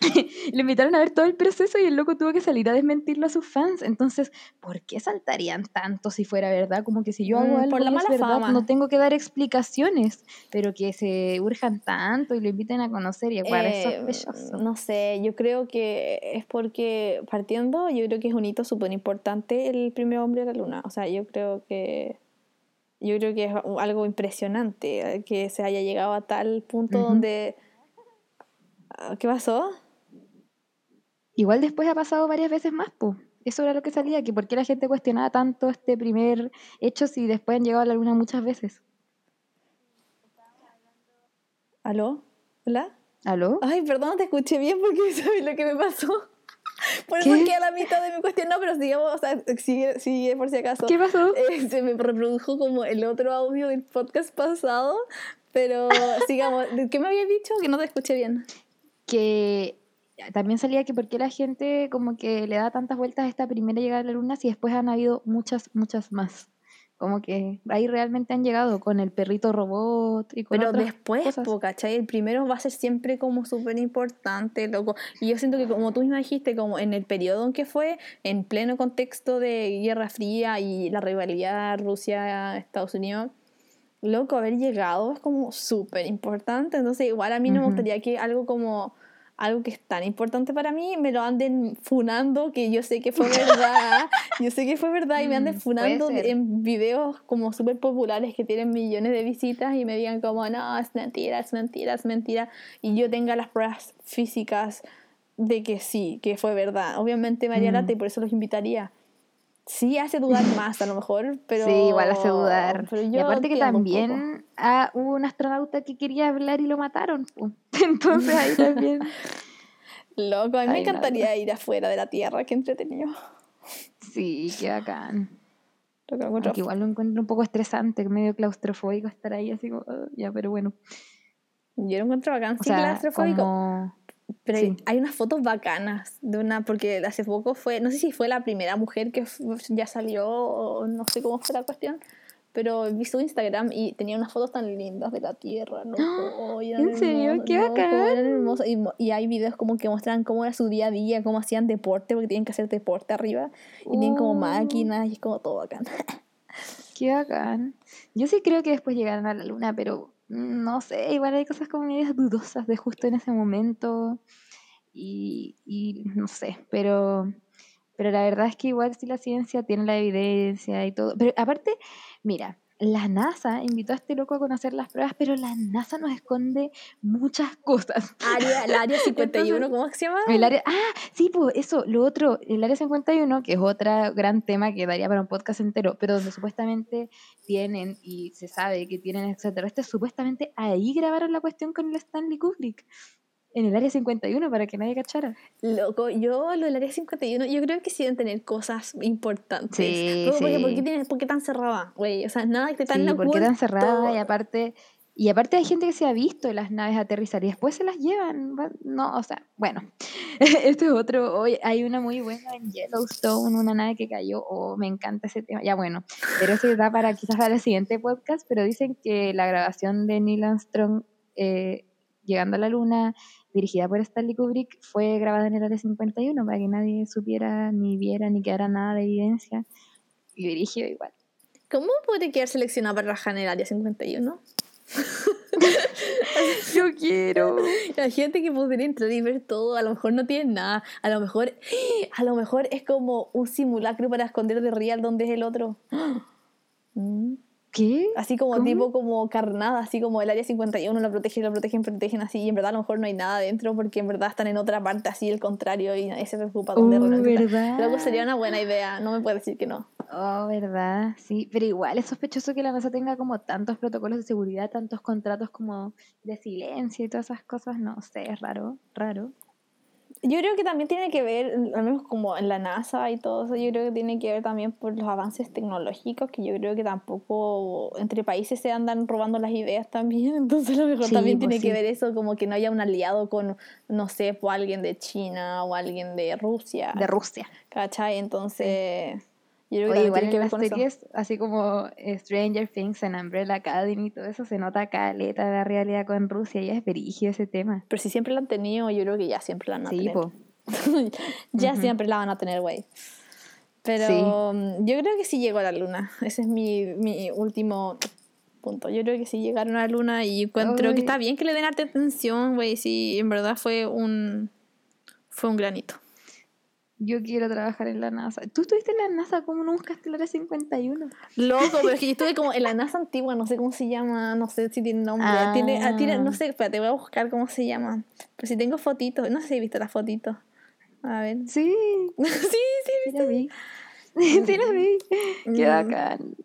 Le invitaron a ver todo el proceso y el loco tuvo que salir a desmentirlo a sus fans. Entonces, ¿por qué saltarían tanto si fuera verdad? Como que si yo hago Mm, algo por la y es mala verdad, fama. no tengo que dar explicaciones, pero que se urjan tanto y lo inviten a conocer y es Eh, sospechoso. no sé, yo creo que es porque partiendo, yo creo que es un hito súper importante el primer hombre a la luna. O sea, yo creo que yo creo que es algo impresionante eh, que se haya llegado a tal punto Ujú. donde Ah, ¿qué pasó? Igual después ha pasado varias veces más, pues. Eso era lo que salía, que por qué la gente cuestionaba tanto este primer hecho si después han llegado a la luna muchas veces. ¿Aló? ¿Hola? ¿Aló? Ay, perdón, te escuché bien porque sabes lo que me pasó. Por ¿Qué? eso quedé a la mitad de mi cuestión. No, pero sigamos, o sea, sigue, sigue por si acaso. ¿Qué pasó? Eh, se me reprodujo como el otro audio del podcast pasado, pero sigamos. ¿Qué me habías dicho? Que no te escuché bien. que también salía que por qué la gente como que le da tantas vueltas a esta primera llegada a la luna si después han habido muchas, muchas más. Como que ahí realmente han llegado con el perrito robot y con Pero otras después, cosas. po, ¿cachai? El primero va a ser siempre como súper importante, loco. Y yo siento que como tú misma dijiste, como en el periodo en que fue, en pleno contexto de Guerra Fría y la rivalidad Rusia-Estados Unidos, loco, haber llegado es como súper importante. Entonces, igual a mí no me Ujú. gustaría que algo como algo que es tan importante para mí me lo anden funando, que yo sé que fue verdad, yo sé que fue verdad y me anden Mm, funando en videos como súper populares que tienen millones de visitas y me digan como, no, es mentira, es mentira, es mentira, y yo tenga las pruebas físicas de que sí, que fue verdad. Obviamente me haría Mm. lata y por eso los invitaría. Sí hace dudar más a lo mejor, pero... Sí, igual hace dudar. pero Y yo aparte que un también ah, hubo un astronauta que quería hablar y lo mataron. Entonces ahí también. Loco, a mí me no, encantaría ir afuera de la Tierra, qué entretenido. Sí, qué bacán. Lo que encuentro Aunque igual lo encuentro un poco estresante, medio claustrofóbico estar ahí así como, "Ah", ya, pero bueno. Yo lo encuentro bacán, O sí, sea, claustrofóbico. como... Pero hay, sí. hay unas fotos bacanas de una, porque hace poco fue, no sé si fue la primera mujer que ya salió, o no sé cómo fue la cuestión, pero vi su Instagram y tenía unas fotos tan lindas de la Tierra, ¿no? Oh, eran ¿En serio? ¡Qué loco, bacán! Y, y hay videos como que muestran cómo era su día a día, cómo hacían deporte, porque tienen que hacer deporte arriba, y tienen como Oh. máquinas, y es como todo bacán. Qué bacán. Yo sí creo que después llegaron a la luna, pero no sé, igual hay cosas como medias dudosas de justo en ese momento. Y, y no sé, pero, pero la verdad es que igual si la ciencia tiene la evidencia y todo. Pero aparte, mira, la NASA invitó a este loco a conocer las pruebas, pero la NASA nos esconde muchas cosas. Área, el área 51, Entonces, ¿cómo se llama? El área, ah, sí, pues eso, lo otro, el área 51, que es otro gran tema que daría para un podcast entero, pero donde supuestamente tienen y se sabe que tienen extraterrestres, supuestamente ahí grabaron la cuestión con el Stanley Kubrick, en el área 51, para que nadie cachara. Loco, yo lo del área 51, yo creo que sí deben tener cosas importantes. Sí, Pero, porque, ¿por, qué sí. tiene- por qué tan cerrada, güey? O sea, nada que tan Sí, porque oculto. tan cerrada y aparte Y aparte hay gente que se ha visto las naves aterrizar y después se las llevan. No, o sea, bueno, esto es otro. Hoy hay una muy buena en Yellowstone, una nave que cayó. Oh, me encanta ese tema. Ya bueno, pero eso da para quizás para el siguiente podcast. Pero dicen que la grabación de Neil Armstrong eh, llegando a la luna, dirigida por Stanley Kubrick, fue grabada en el área 51 para que nadie supiera, ni viera, ni quedara nada de evidencia. Y dirigió igual. ¿Cómo puede quedar seleccionado para rajar en el área 51? Yo quiero. La gente que podría entrar y ver todo, a lo mejor no tiene nada. A lo mejor, a lo mejor es como un simulacro para esconder de real donde es el otro. Mm. ¿Qué? Así como tipo como carnada, así como el área 51 lo protegen, lo protegen, protegen así, y en verdad a lo mejor no hay nada dentro porque en verdad están en otra parte así, el contrario, y nadie se preocupa dónde oh, ¿verdad? Luego sería una buena idea, no me puedes decir que no. Oh, verdad, sí, pero igual es sospechoso que la NASA tenga como tantos protocolos de seguridad, tantos contratos como de silencio y todas esas cosas, no sé, es raro, raro. Yo creo que también tiene que ver, al menos como en la NASA y todo eso, yo creo que tiene que ver también por los avances tecnológicos, que yo creo que tampoco entre países se andan robando las ideas también, entonces a lo mejor también pues tiene que ver eso, como que no haya un aliado con, no sé, pues alguien de China o alguien de Rusia. De Rusia. ¿Cachai? Entonces... Yo creo que igual en las series, así como Stranger Things en Umbrella Academy y todo eso, se nota caleta de la realidad con Rusia y es verigio ese tema. Pero si siempre lo han tenido, yo creo que ya siempre la van a tener. ya siempre la van a tener, güey. Pero mm, yo creo que sí llegó a la luna. Ese es mi, mi último punto. Yo creo que sí llegaron a la luna y encuentro que está bien que le den atención, güey. Sí, en verdad fue un, fue un granito. Yo quiero trabajar en la NASA. ¿Tú estuviste en la NASA? ¿Cómo no buscaste la área 51? Loco, pero es que yo estuve como en la NASA antigua, no sé cómo se llama, no sé si tiene nombre. Ah. Tiene, tiene, no sé, espérate, voy a buscar cómo se llama. Pero si tengo fotitos, no sé si he visto las fotitos. A ver. Sí. sí, sí, sí la vi. sí la vi. Qué mm. bacán.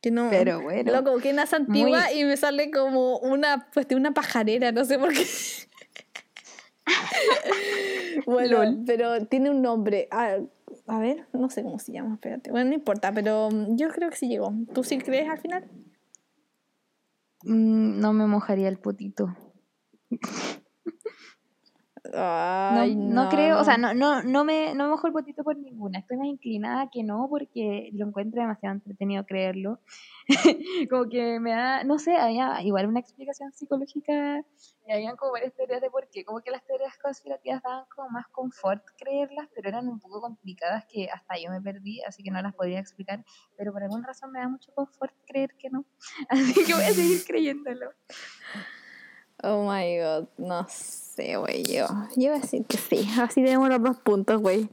Que no, pero bueno. Loco, que NASA antigua y me sale como una, pues, de una pajarera, no sé por qué. bueno, pero tiene un nombre. Ah, a ver, no sé cómo se llama, espérate. Bueno, no importa, pero mm, yo creo que sí llegó. ¿Tú sí crees al final? Mm, no me mojaría el potito. no, no, creo, o sea, no, no, no, me, no me mojo el potito por ninguna. Estoy más inclinada que no porque lo encuentro demasiado entretenido creerlo. como que me da, no sé, había igual una explicación psicológica, y habían como varias teorías de por qué, como que las teorías conspirativas daban como más confort creerlas, pero eran un poco complicadas que hasta yo me perdí, así que no las podría explicar, pero por alguna razón me da mucho confort creer que no, así que voy a seguir creyéndolo. Oh my god, no sé, güey, yo, yo voy a decir que sí, así tenemos los dos puntos, güey.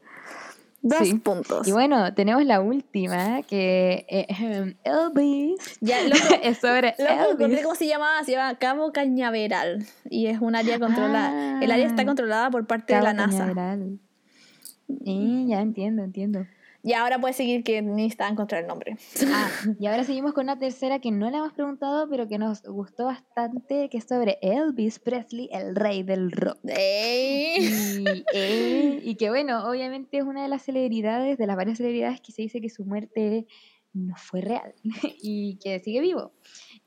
Dos puntos. Y bueno, tenemos la última, que eh, Elvis. Ya, es sobre Elvis. ¿Cómo se llama? Se llama Cabo Cañaveral. Y es un área controlada. el área está ah. controlada por parte de la NASA. Cañaveral. Sí, ya entiendo, entiendo. Y ahora puedes seguir que necesita encontrar el nombre. Ah, y ahora seguimos con una tercera que no la hemos preguntado, pero que nos gustó bastante, que es sobre Elvis Presley, el rey del rock. Y, eh, y, que bueno, obviamente es una de las celebridades, de las varias celebridades que se dice que su muerte no fue real y que sigue vivo.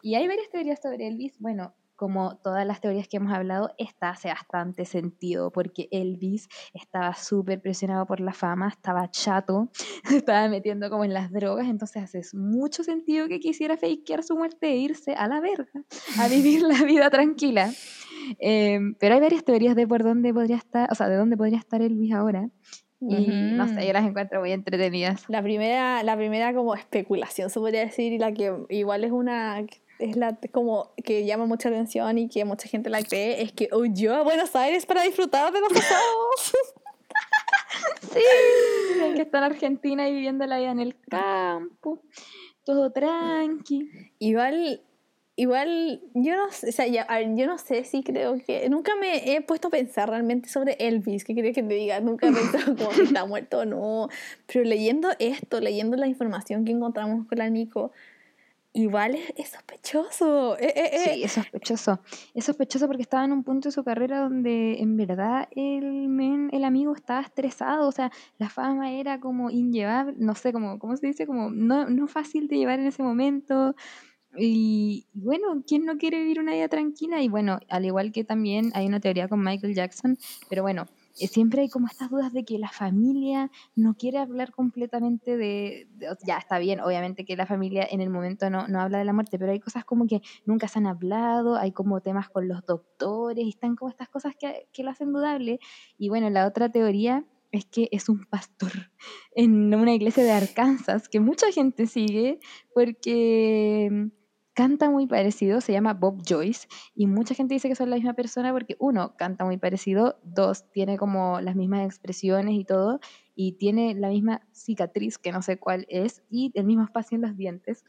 Y hay varias teorías sobre Elvis. Bueno, como todas las teorías que hemos hablado, esta hace bastante sentido, porque Elvis estaba súper presionado por la fama, estaba chato, se estaba metiendo como en las drogas, entonces hace mucho sentido que quisiera fakear su muerte e irse a la verga, a vivir la vida tranquila. Em, pero hay varias teorías de por dónde podría estar, o sea, de dónde podría estar Elvis ahora. Y no sé, yo las encuentro muy entretenidas. La primera, la primera como especulación, se podría decir, y la que igual es una es la como que llama mucha atención y que mucha gente la cree, es que huyó a Buenos Aires para disfrutar de los pasados. sí, que está en Argentina y viviendo la vida en el campo, todo tranqui. Igual, igual, yo no, sé, o sea, yo no sé si creo que, nunca me he puesto a pensar realmente sobre Elvis, ¿qué quería que te diga? Nunca he pensado como que está muerto o no, pero leyendo esto, leyendo la información que encontramos con la Nico, igual es, sospechoso. Eh, eh, eh. Sí, es sospechoso. Es sospechoso porque estaba en un punto de su carrera donde en verdad el, men, el amigo estaba estresado. O sea, la fama era como inllevable, no sé, como, ¿cómo se dice? Como no, no fácil de llevar en ese momento. Y y bueno, ¿quién no quiere vivir una vida tranquila? Y bueno, al igual que también hay una teoría con Michael Jackson, pero bueno, siempre hay como estas dudas de que la familia no quiere hablar completamente de, de- ya está bien, obviamente que la familia en el momento no, no habla de la muerte, pero hay cosas como que nunca se han hablado, hay como temas con los doctores, y están como estas cosas que, que lo hacen dudable. Y bueno, la otra teoría es que es un pastor en una iglesia de Arkansas que mucha gente sigue porque canta muy parecido, se llama Bob Joyce y mucha gente dice que son la misma persona porque uno, canta muy parecido, dos, tiene como las mismas expresiones y todo, y tiene la misma cicatriz, que no sé cuál es, y el mismo espacio en los dientes.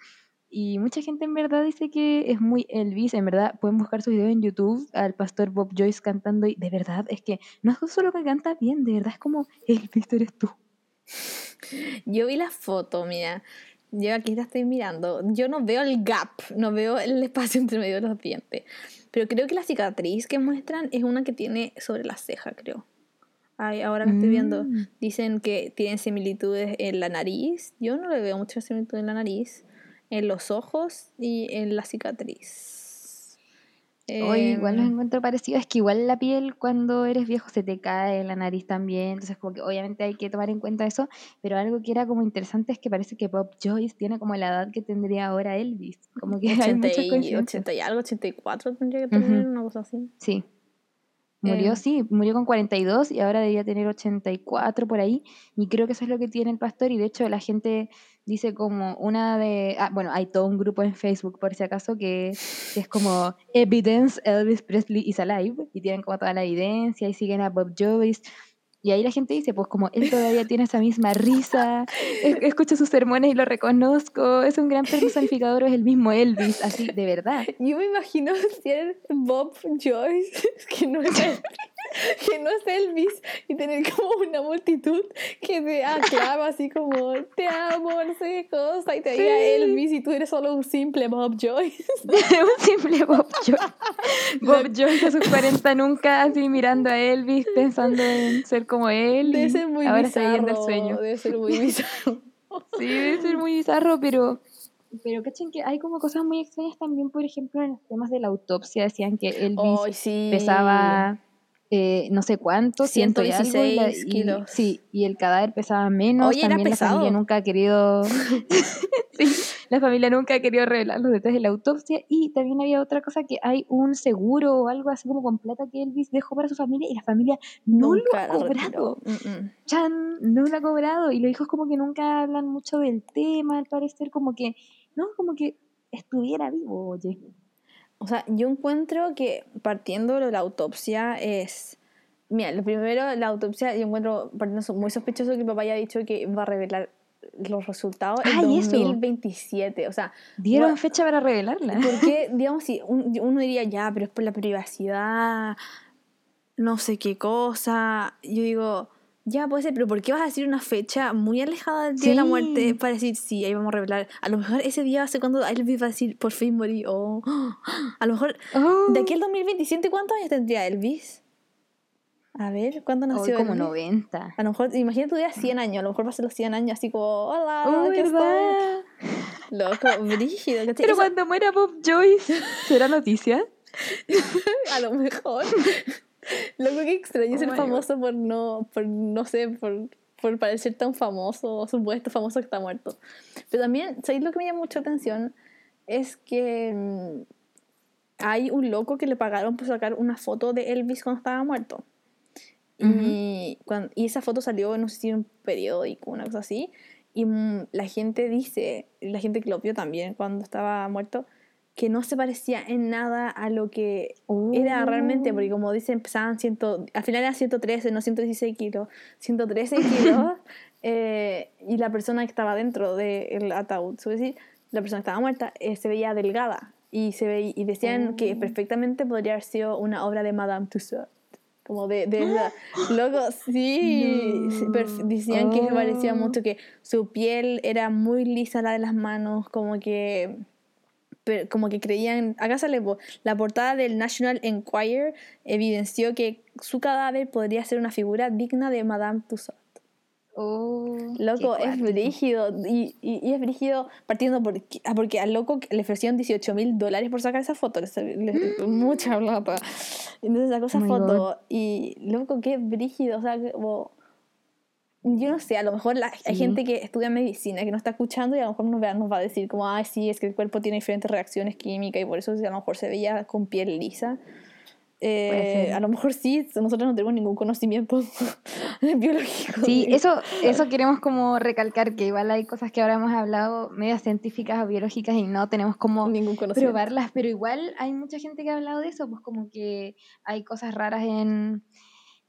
Y mucha gente en verdad dice que es muy Elvis, en verdad pueden buscar su video en YouTube al pastor Bob Joyce cantando y de verdad es que no es solo que canta bien, de verdad es como Elvis eres tú. Yo vi la foto, mira. Yo aquí la estoy mirando. Yo no veo el gap, no veo el espacio entre medio de los dientes. Pero creo que la cicatriz que muestran es una que tiene sobre la ceja, creo. Ay, ahora la estoy viendo. Mm. Dicen que tienen similitudes en la nariz. Yo no le veo mucha similitud en la nariz, en los ojos y en la cicatriz. Hoy igual los Em, encuentro parecidos, es que igual la piel cuando eres viejo se te cae, la nariz también, entonces como que obviamente hay que tomar en cuenta eso, pero algo que era como interesante es que parece que Bob Joyce tiene como la edad que tendría ahora Elvis, como que hay 80 muchas y, coincidencias. 80 y algo, 84 tendría que tener, una cosa así. Sí, murió, Em, sí, murió con 42 y ahora debería tener 84 por ahí, y creo que eso es lo que tiene el pastor, y de hecho la gente dice como una de, ah, bueno, hay todo un grupo en Facebook por si acaso que, que es como Evidence Elvis Presley is Alive, y tienen como toda la evidencia, y siguen a Bob Joyce, y ahí la gente dice, pues como él todavía tiene esa misma risa, es- escucho sus sermones y lo reconozco, es un gran personificador, es el mismo Elvis, así, de verdad. Yo me imagino ser Bob Joyce, que no es que no es Elvis, y tener como una multitud que te aclama así como te amo, no sé qué cosa, y te diga Sí. Elvis y tú eres solo un simple Bob Joyce. un simple Bob Joyce. Bob Joyce a sus 40 nunca así mirando a Elvis pensando en ser como él. Debe ser muy ahora está bizarro. viviendo el sueño. Debe ser muy bizarro. Sí, debe ser muy bizarro, pero, pero cachen que hay como cosas muy extrañas también, por ejemplo, en los temas de la autopsia. Decían que Elvis sí. pesaba eh, no sé cuánto, ciento y algo. y la- 116 y- kilos. Sí, y el cadáver pesaba menos. Oye, era también la familia nunca ha querido. sí, la familia nunca ha querido revelar los detalles de la autopsia. Y también había otra cosa que hay un seguro o algo así como con plata que Elvis dejó para su familia y la familia no lo ha cobrado. Mm, mm. Chan no lo ha cobrado y los hijos como que nunca hablan mucho del tema, al parecer como que, no, como que estuviera vivo, oye. O sea, yo encuentro que partiendo de la autopsia es... Mira, lo primero, la autopsia, yo encuentro partiendo muy sospechoso que el papá haya dicho que va a revelar los resultados en Ay, eso. 2027. O sea, Dieron fecha para revelarla. porque, digamos, si un- uno diría, ya, pero es por la privacidad, no sé qué cosa. Yo digo, ya puede ser, pero ¿por qué vas a decir una fecha muy alejada del día de la muerte para decir, sí, ahí vamos a revelar? A lo mejor ese día va a ser cuando Elvis va a decir, por fin morí. O a lo mejor, Oh. de aquí al 2027, ¿cuántos años tendría Elvis? A ver, ¿cuándo nació como Elvis? 90. A lo mejor, imagínate tu día 100 años, a lo mejor va a ser los 100 años así como, hola, Oh, ¿verdad? estoy. Loco, brígido. ¿cachai? Pero Eso- cuando muera Bob Joyce, ¿será noticia? A lo mejor. Loco, que extraño Oh ser famoso por no, por no sé, por, por parecer tan famoso o supuesto famoso que está muerto. Pero también, ¿sabéis lo que me llama mucha atención? Es que mm, hay un loco que le pagaron por sacar una foto de Elvis cuando estaba muerto. Y, cuan- y esa foto salió, no sé si en un periódico, una cosa así. Y mm, la gente dice, la gente que lo vio también cuando estaba muerto, que no se parecía en nada a lo que era realmente, porque como dicen, pesaban ciento, al final eran 113, no 116 kilos, 113 kilos, eh, y la persona que estaba dentro del ataúd, es decir, la persona que estaba muerta, eh, se veía delgada, y, se veía, y decían que Oh. perfectamente podría haber sido una obra de Madame Tussauds. Como de, de esa- Luego, sí, No. decían que se parecía Oh. mucho, que su piel era muy lisa la de las manos, como que pero como que creían, acá sale la portada del National Enquirer evidenció que su cadáver podría ser una figura digna de Madame Tussauds. Oh, Loco, es brígido. Y, y, y es brígido partiendo por, ah, porque al loco le ofrecieron 18 mil dólares por sacar esa foto. le- le- mucha plata. Entonces sacó esa Oh foto. Y loco, qué brígido. O sea, como- yo no sé, a lo mejor la- hay Sí. gente que estudia medicina que no está escuchando y a lo mejor nos, va- nos va a decir como, ay, sí, es que el cuerpo tiene diferentes reacciones químicas y por eso a lo mejor se veía con piel lisa. Eh, a lo mejor sí, nosotros no tenemos ningún conocimiento biológico. Sí, eso, eso queremos como recalcar, que igual hay cosas que ahora hemos hablado, medias científicas o biológicas, y no tenemos como ningún probarlas, pero igual hay mucha gente que ha hablado de eso, pues como que hay cosas raras en,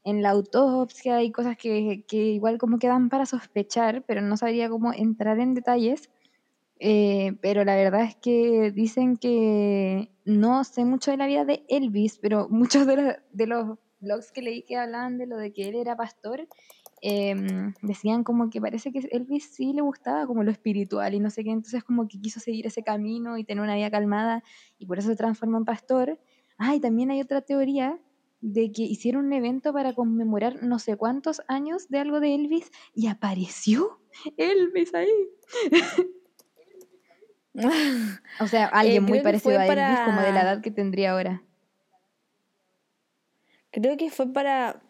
en la autopsia, hay cosas que, que igual como que dan para sospechar, pero no sabría cómo entrar en detalles. Eh, pero la verdad es que dicen que no sé mucho de la vida de Elvis, pero muchos de los, de los blogs que leí que hablaban de lo de que él era pastor, em, decían como que parece que Elvis sí le gustaba como lo espiritual y no sé qué, entonces como que quiso seguir ese camino y tener una vida calmada y por eso se transformó en pastor. Ah, y también hay otra teoría de que hicieron un evento para conmemorar no sé cuántos años de algo de Elvis y apareció Elvis ahí. O sea, alguien muy Eh, fue parecido a Elvis, como de la edad que tendría ahora. Creo que fue para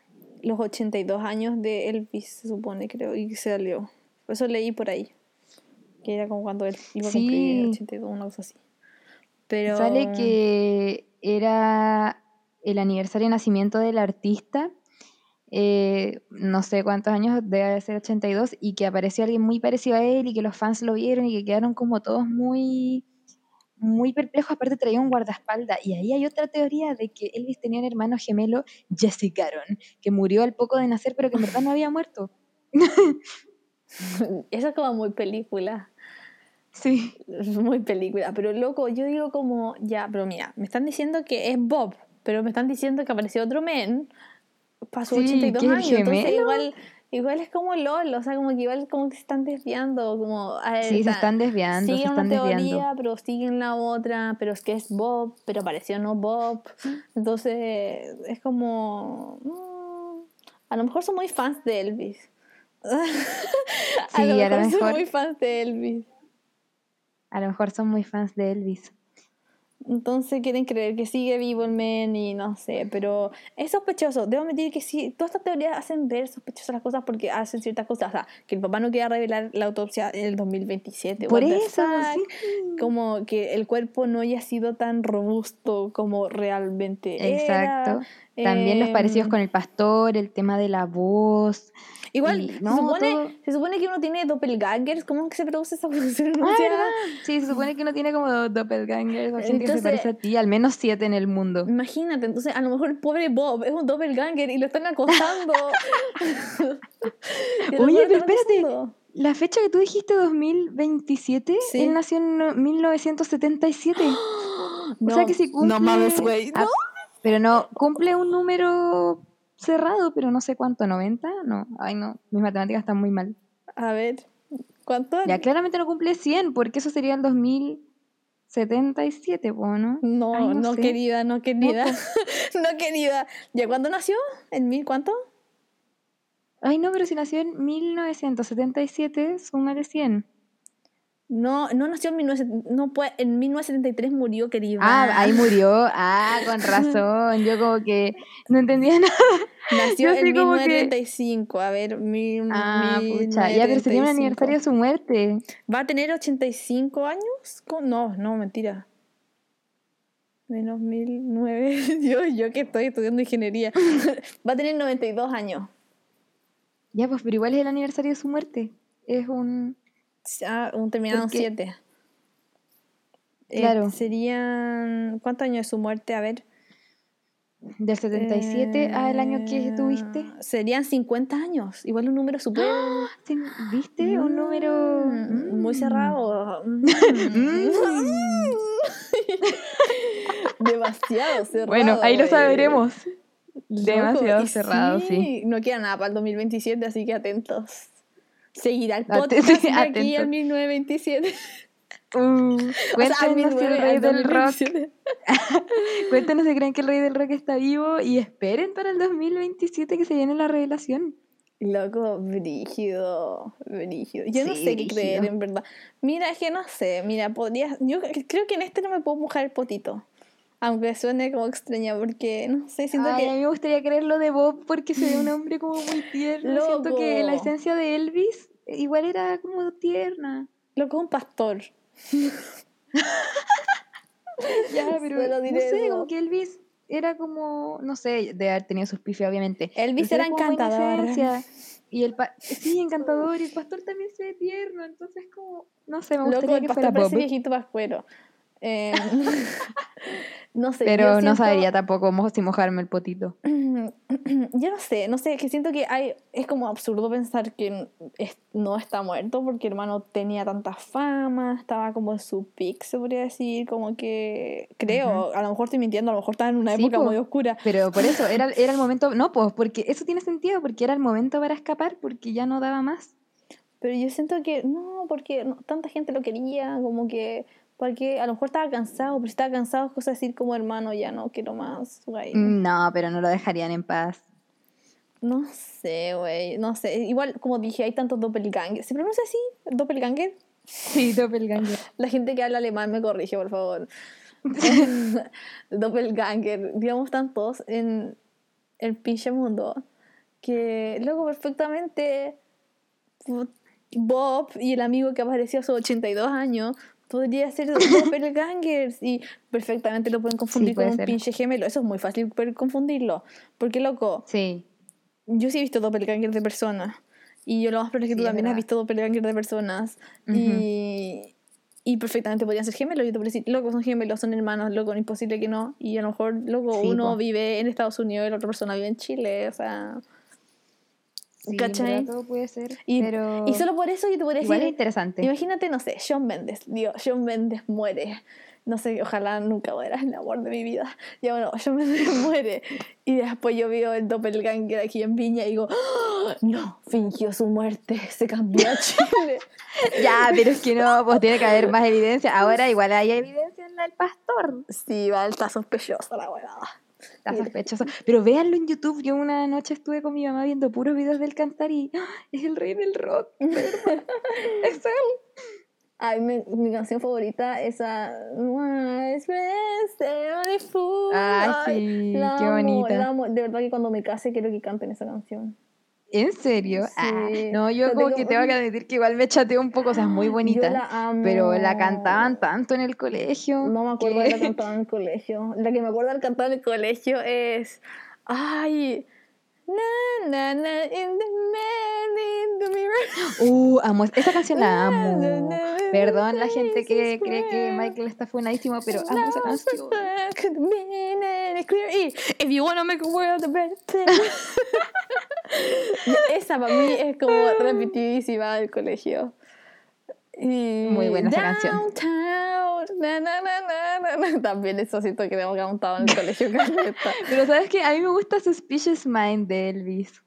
los 82 años de Elvis, se supone, creo, y se salió. Eso leí por ahí. Que era como cuando él iba a cumplir Sí. 82, una cosa así. Pero. Sale que era el aniversario de nacimiento del artista, eh, no sé cuántos años, debe ser 82, y que apareció alguien muy parecido a él y que los fans lo vieron y que quedaron como todos muy, muy perplejos. Aparte traía un guardaespaldas. Y ahí hay otra teoría de que Elvis tenía un hermano gemelo, Jesse Caron, que murió al poco de nacer, pero que en verdad no había muerto. Eso es como muy película. Sí. Es muy película. Pero loco, yo digo como, ya, pero mira, me están diciendo que es Bob, pero me están diciendo que apareció otro men sus Sí, 82 que el años. Entonces igual, igual es como LOL, o sea, como que igual como que se están desviando, como... ver, Sí, se está- están desviando, se siguen están una teoría, desviando. pero siguen la otra, pero es que es Bob, pero apareció no Bob. Entonces es como... mm, a lo mejor son muy fans de Elvis. Sí, a lo a lo mejor son muy fans de Elvis. A lo mejor son muy fans de Elvis. Entonces quieren creer que sigue vivo el men y no sé, pero es sospechoso. Debo admitir que sí, todas estas teorías hacen ver sospechosas las cosas porque hacen ciertas cosas. O sea, que el papá no quiera revelar la autopsia en el 2027. Por eso, sí. Como que el cuerpo no haya sido tan robusto como realmente Exacto. era. También los parecidos Em, con el pastor, el tema de la voz. Igual, y- se, supone, todo- se supone que uno tiene doppelgangers. ¿Cómo es que se produce esa función? Ah. Sí, se supone que uno tiene como doppelgangers o gente que se parece a ti, al menos siete en el mundo. Imagínate, entonces a lo mejor el pobre Bob es un doppelganger y lo están acosando. Oye, pero espérate. acosando. La fecha que tú dijiste, 2027, Sí. él nació en no- 1977. No, o sea que si cumple... no mames, güey. No. Pero no, cumple un número cerrado, pero no sé cuánto, ¿90? No, ay no, mis matemáticas están muy mal. A ver, ¿cuánto? Ya claramente no cumple 100, porque eso sería el 2077, po, ¿no? No, Ay, no, sé. querida, no querida. No, querida. ¿Ya cuándo nació? ¿En mil cuánto? Ay, no, pero si nació en 1977, súmale 100. No, no nació en 19... No puede, en 1973 murió, querida. Ah, ahí murió. Ah, con razón. Yo como que no entendía nada. Nació en sí como que- 1935. A ver, mil, Ah, pucha. Ya, pero sería un 1935. aniversario de su muerte. ¿Va a tener 85 años? No, no, mentira. Menos 1009. Yo, yo que estoy estudiando ingeniería. Va a tener 92 años. Ya, pues, pero igual es el aniversario de su muerte. Es un... Ah, un terminado en Porque- 7. Claro. serían. ¿Cuántos años de su muerte? A ver. Del 77 al año que tuviste. Eh, Serían 50 años. Igual un número súper. Sí, ¿Viste? Un número... Mm, Muy Mm. cerrado. Mm. Demasiado cerrado. Bueno, ahí lo eh. sabremos. Demasiado cerrado, sí. No queda nada para el 2027, así que atentos. Seguirá el podcast de aquí al 1927. Uh, O sea, al cuéntanos si el 19, rey del rock 2027. Cuéntanos si creen que el rey del rock está vivo y esperen para el 2027 que se viene la revelación. Loco, brígido, brígido. Yo no sé qué creer, en verdad. Mira, es que no sé, mira, podría... Yo creo que en este no me puedo mojar el potito. Aunque suene como extraña, porque, no sé, siento Ay, que... a mí me gustaría creerlo de Bob porque se ve un hombre como muy tierno. Siento que la Loco. esencia de Elvis igual era como tierna. Loco, un pastor. Ya, pero no diré sé, eso. como que Elvis era como, no sé, de haber tenido sus pifes, obviamente. Elvis era buena encantador. Y el pa- sí, encantador, y el pastor también se ve tierno, entonces como, no sé, me gustaría Loco, el que pastor fuera Bob. viejito pascuero. Eh, no sé, Pero yo no siento- sabría tampoco si mojarme el potito. Yo no sé, no sé, que siento que hay, es como absurdo pensar que no está muerto porque hermano tenía tanta fama, estaba como en su pic, se podría decir, como que creo, a lo mejor estoy mintiendo, a lo mejor estaba en una Sí, época po. muy oscura. Pero por eso, era, era el momento, no, pues, porque eso tiene sentido, porque era el momento para escapar, porque ya no daba más. Pero yo siento que no, porque no- tanta gente lo quería, como que, porque a lo mejor estaba cansado, pero si estaba cansado es cosa de decir como hermano, ya no quiero más, güey. No, pero no lo dejarían en paz. No sé, güey, no sé. Igual, como dije, hay tantos doppelgangers. ¿Se pronuncia así? ¿Doppelganger? Sí, doppelganger. La gente que habla alemán me corrige, por favor. Doppelganger. Digamos tantos en el pinche mundo que luego perfectamente Bob y el amigo que apareció hace 82 años podría ser doppelgangers y perfectamente lo pueden confundir con puede un ser. pinche gemelo. Eso es muy fácil confundirlo. Porque, loco, Sí. yo sí he visto doppelganger de personas. Y yo lo más probable es que Sí, tú también has visto doppelganger de personas. Ujú. y, y perfectamente podrían ser gemelos. Yo te podría decir, loco, son gemelos, son hermanos, loco, no imposible que no. Y a lo mejor, loco, uno po. vive en Estados Unidos y la otra persona vive en Chile. O sea. Sí, ¿Cachai? todo puede ser, Y, pero y solo por eso yo te podría igual es decir. interesante. Imagínate, no sé, Shawn Mendes. Digo, Shawn Mendes muere. No sé, ojalá nunca muera el amor de mi vida. Ya bueno, Shawn Mendes muere. Y después yo veo el doppelganger aquí en Viña y digo, ¡Ah! no, fingió su muerte, se cambió a Chile. Ya, pero es que no, pues tiene que haber más evidencia. Ahora igual hay evidencia en la del pastor. sí, va, está sospechosa la huevada. Está sospechoso. Pero véanlo en YouTube. Yo una noche estuve con mi mamá viendo puros videos del cantar y ¡ah! es el rey del rock. es él. Ay, mi, mi canción favorita es a. Ay, sí, la qué amo, bonita. la amo. De verdad que cuando me case quiero que canten esa canción. ¿En serio? Ah, no, yo como tengo- que tengo que admitir que igual me chateó un poco, o sea, es muy bonita. La amo. Pero la cantaban tanto en el colegio. No me acuerdo que- de la cantada en el colegio. La que me acuerdo de cantar en el colegio es. Ay. Na, na, na, in the man in the mirror. Uh, amo, esa canción la amo. Perdón la gente que cree que. Michael está funadísimo, pero amo esa canción. If you wanna make a world a better place. Esa para mí es como repetidísima del colegio. Muy buena esa canción. Na, na, na. También eso siento que hemos cantado en el colegio. Pero sabes que a mí me gusta Suspicious Mind de Elvis.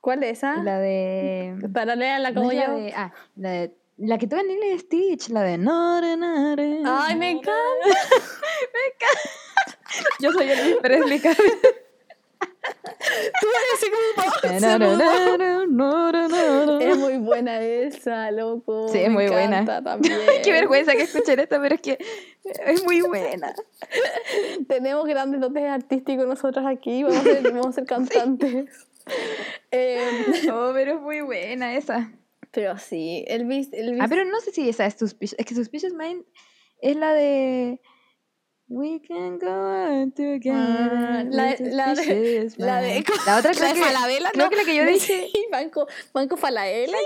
¿Cuál es esa? La de. Para leerla no como yo. la de. Ah, la de. La que toca Lilo y Stitch, la de. no, no, no, no, Ay, me no, encanta. Yo soy Elvis Presley. Tú eres así como no, no, no, no. Es muy buena esa, loco. Sí, es muy buena. También. Qué vergüenza que escuchen esto, pero es que es muy buena. Tenemos grandes dotes artísticos nosotros aquí. Vamos a ser, vamos a ser cantantes. Eh, Oh, pero es muy buena esa. pero sí, Elvis. Elvis Ah, pero no sé si esa es Suspicious. Es que Suspicious Mind es la de. We can go on together. Ah, la de- la de- la otra la de que. Falabella, creo ¿no? que la que yo dije. Sí, Banco, Banco Falaela.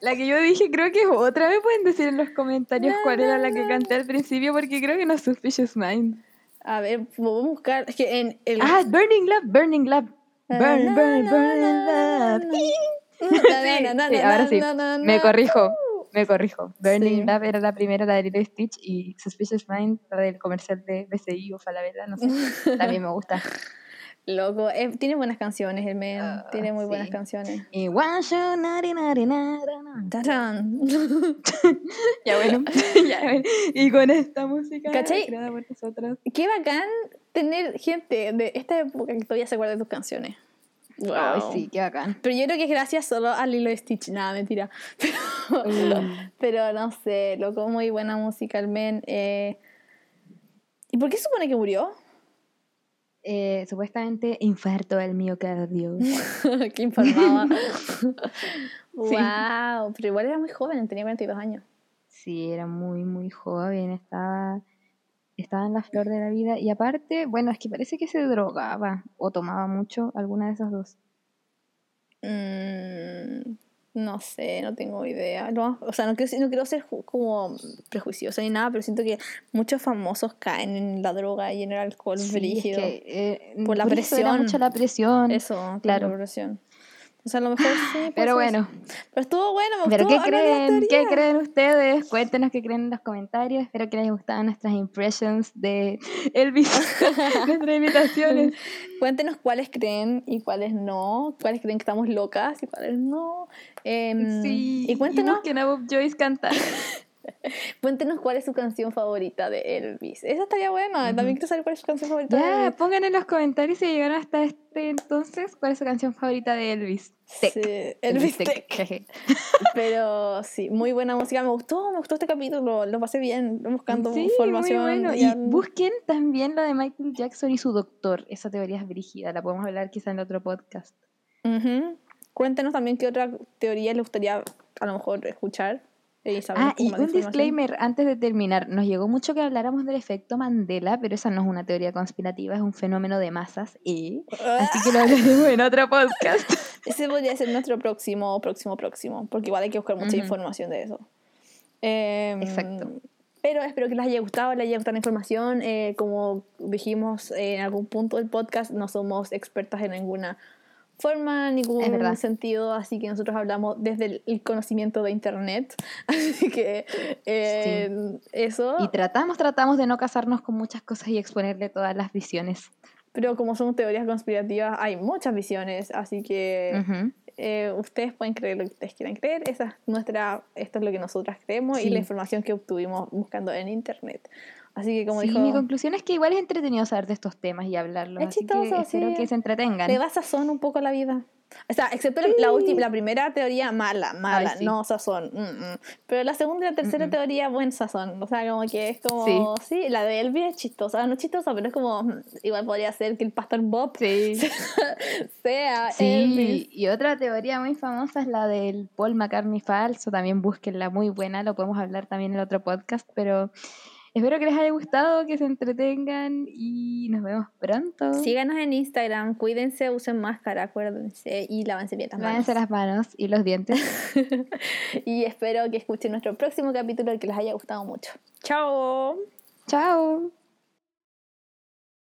La que yo dije creo que otra. ¿Me pueden decir en los comentarios cuál era la que canté al principio? Porque creo que no es Suspicious Mind. A ver, vamos a buscar. Es que en el. Ah, Burning Love, Burning Love. Burn, burn, burning na, love. Sí, ahora sí. Me corrijo, me corrijo. Burning Sí. Love era la primera, la de Lilo Stitch, y Suspicious Mind, la del comercial de BCI o Falabella, no sé. También me gusta. Loco, eh, tiene buenas canciones el men. Ah, tiene muy buenas sí. canciones. Y. Ya bueno, ya bueno. Y con esta música ¿Cachai? creada por nosotros. Qué bacán tener gente de esta época que todavía se acuerda de tus canciones. Wow. Ay, sí, qué bacán. Pero yo creo que es gracias solo a Lilo y Stitch. Nada, mentira. Pero, Mm. pero no sé, loco, muy buena men. eh. ¿Y por qué supone que murió? Eh, supuestamente infarto del miocardio. que informaba. Sí. wow, pero igual era muy joven, tenía 42 años. Sí, era muy, muy joven, estaba, estaba en la flor de la vida. Y aparte, bueno, es que parece que se drogaba o tomaba mucho, alguna de esas dos. Mm, no sé, no tengo idea. No, o sea, no quiero, no quiero ser como prejuiciosa ni nada, pero siento que muchos famosos caen en la droga y en el alcohol Sí, es brígido. que, eh, Por la era presión. mucho la presión. Eso, claro. la presión. O sea, a lo mejor sí. puede Pero bueno, eso. Pero estuvo bueno, me ¿pero gustó qué creen? ¿Qué creen ustedes? Cuéntenos qué creen en los comentarios. Espero que les haya gustado nuestras impressions de Elvis, nuestras imitaciones. Cuéntenos cuáles creen y cuáles no, cuáles creen que estamos locas y cuáles no. Em, Sí, y cuéntenos, a Bob Joyce cantar. cuéntenos cuál es su canción favorita de Elvis. Esa estaría buena. También quiero saber cuál es su canción favorita Ya, Elvis. pongan en los comentarios si llegaron hasta este entonces, ¿cuál es su canción favorita de Elvis? Tech. Sí, Elvis Tech. jeje. Pero sí, muy buena música. Me gustó, me gustó este capítulo. Lo pasé bien buscando Sí, información. muy bueno. y busquen también lo de Michael Jackson y su doctor. Esa teoría es brígida, la podemos hablar quizá en otro podcast. Ujú. Cuéntenos también qué otra teoría les gustaría a lo mejor escuchar. Y Ah, y un disclaimer antes de terminar. Nos llegó mucho que habláramos del efecto Mandela, pero esa no es una teoría conspirativa, es un fenómeno de masas. ¿eh? Así que lo hablaremos en otro podcast. Ese podría ser nuestro próximo, próximo, próximo, porque igual hay que buscar mucha Ujú. información de eso. Em, Exacto. Pero espero que les haya gustado, les haya gustado la información. Eh, como dijimos en algún punto del podcast, no somos expertas en ninguna forma, ningún sentido, así que nosotros hablamos desde el, conocimiento de Internet. Así que eh, eso. Y tratamos, tratamos de no casarnos con muchas cosas y exponerle todas las visiones. Pero como son teorías conspirativas, hay muchas visiones, así que Ujú. eh, ustedes pueden creer lo que ustedes quieran creer. Esa es nuestra, esto es lo que nosotras creemos y Sí. la información que obtuvimos buscando en internet. Así que como sí, dijo, mi conclusión es que igual es entretenido saber de estos temas y hablarlos. Es así chistoso, que espero sí. que se entretengan. le da sazón un poco la vida. O sea, excepto la- la, última, la primera teoría mala, mala, Ay, sí. no sazón. mm, mm. Pero la segunda y la tercera Mm, teoría, buen sazón. O sea, como que es como, Sí. sí, la de Elvis es chistosa, no es chistosa, pero es como, mm, igual podría ser que el pastor Bob Sí. sea Sí, Elvis. y otra teoría muy famosa es la del Paul McCartney falso, también búsquenla, muy buena, lo podemos hablar también en otro podcast, pero espero que les haya gustado, que se entretengan y nos vemos pronto. Síganos en Instagram, cuídense, usen máscara, acuérdense y lávense bien las manos. Lávense las manos y los dientes. y espero que escuchen nuestro próximo capítulo y que les haya gustado mucho. Chao. Chao.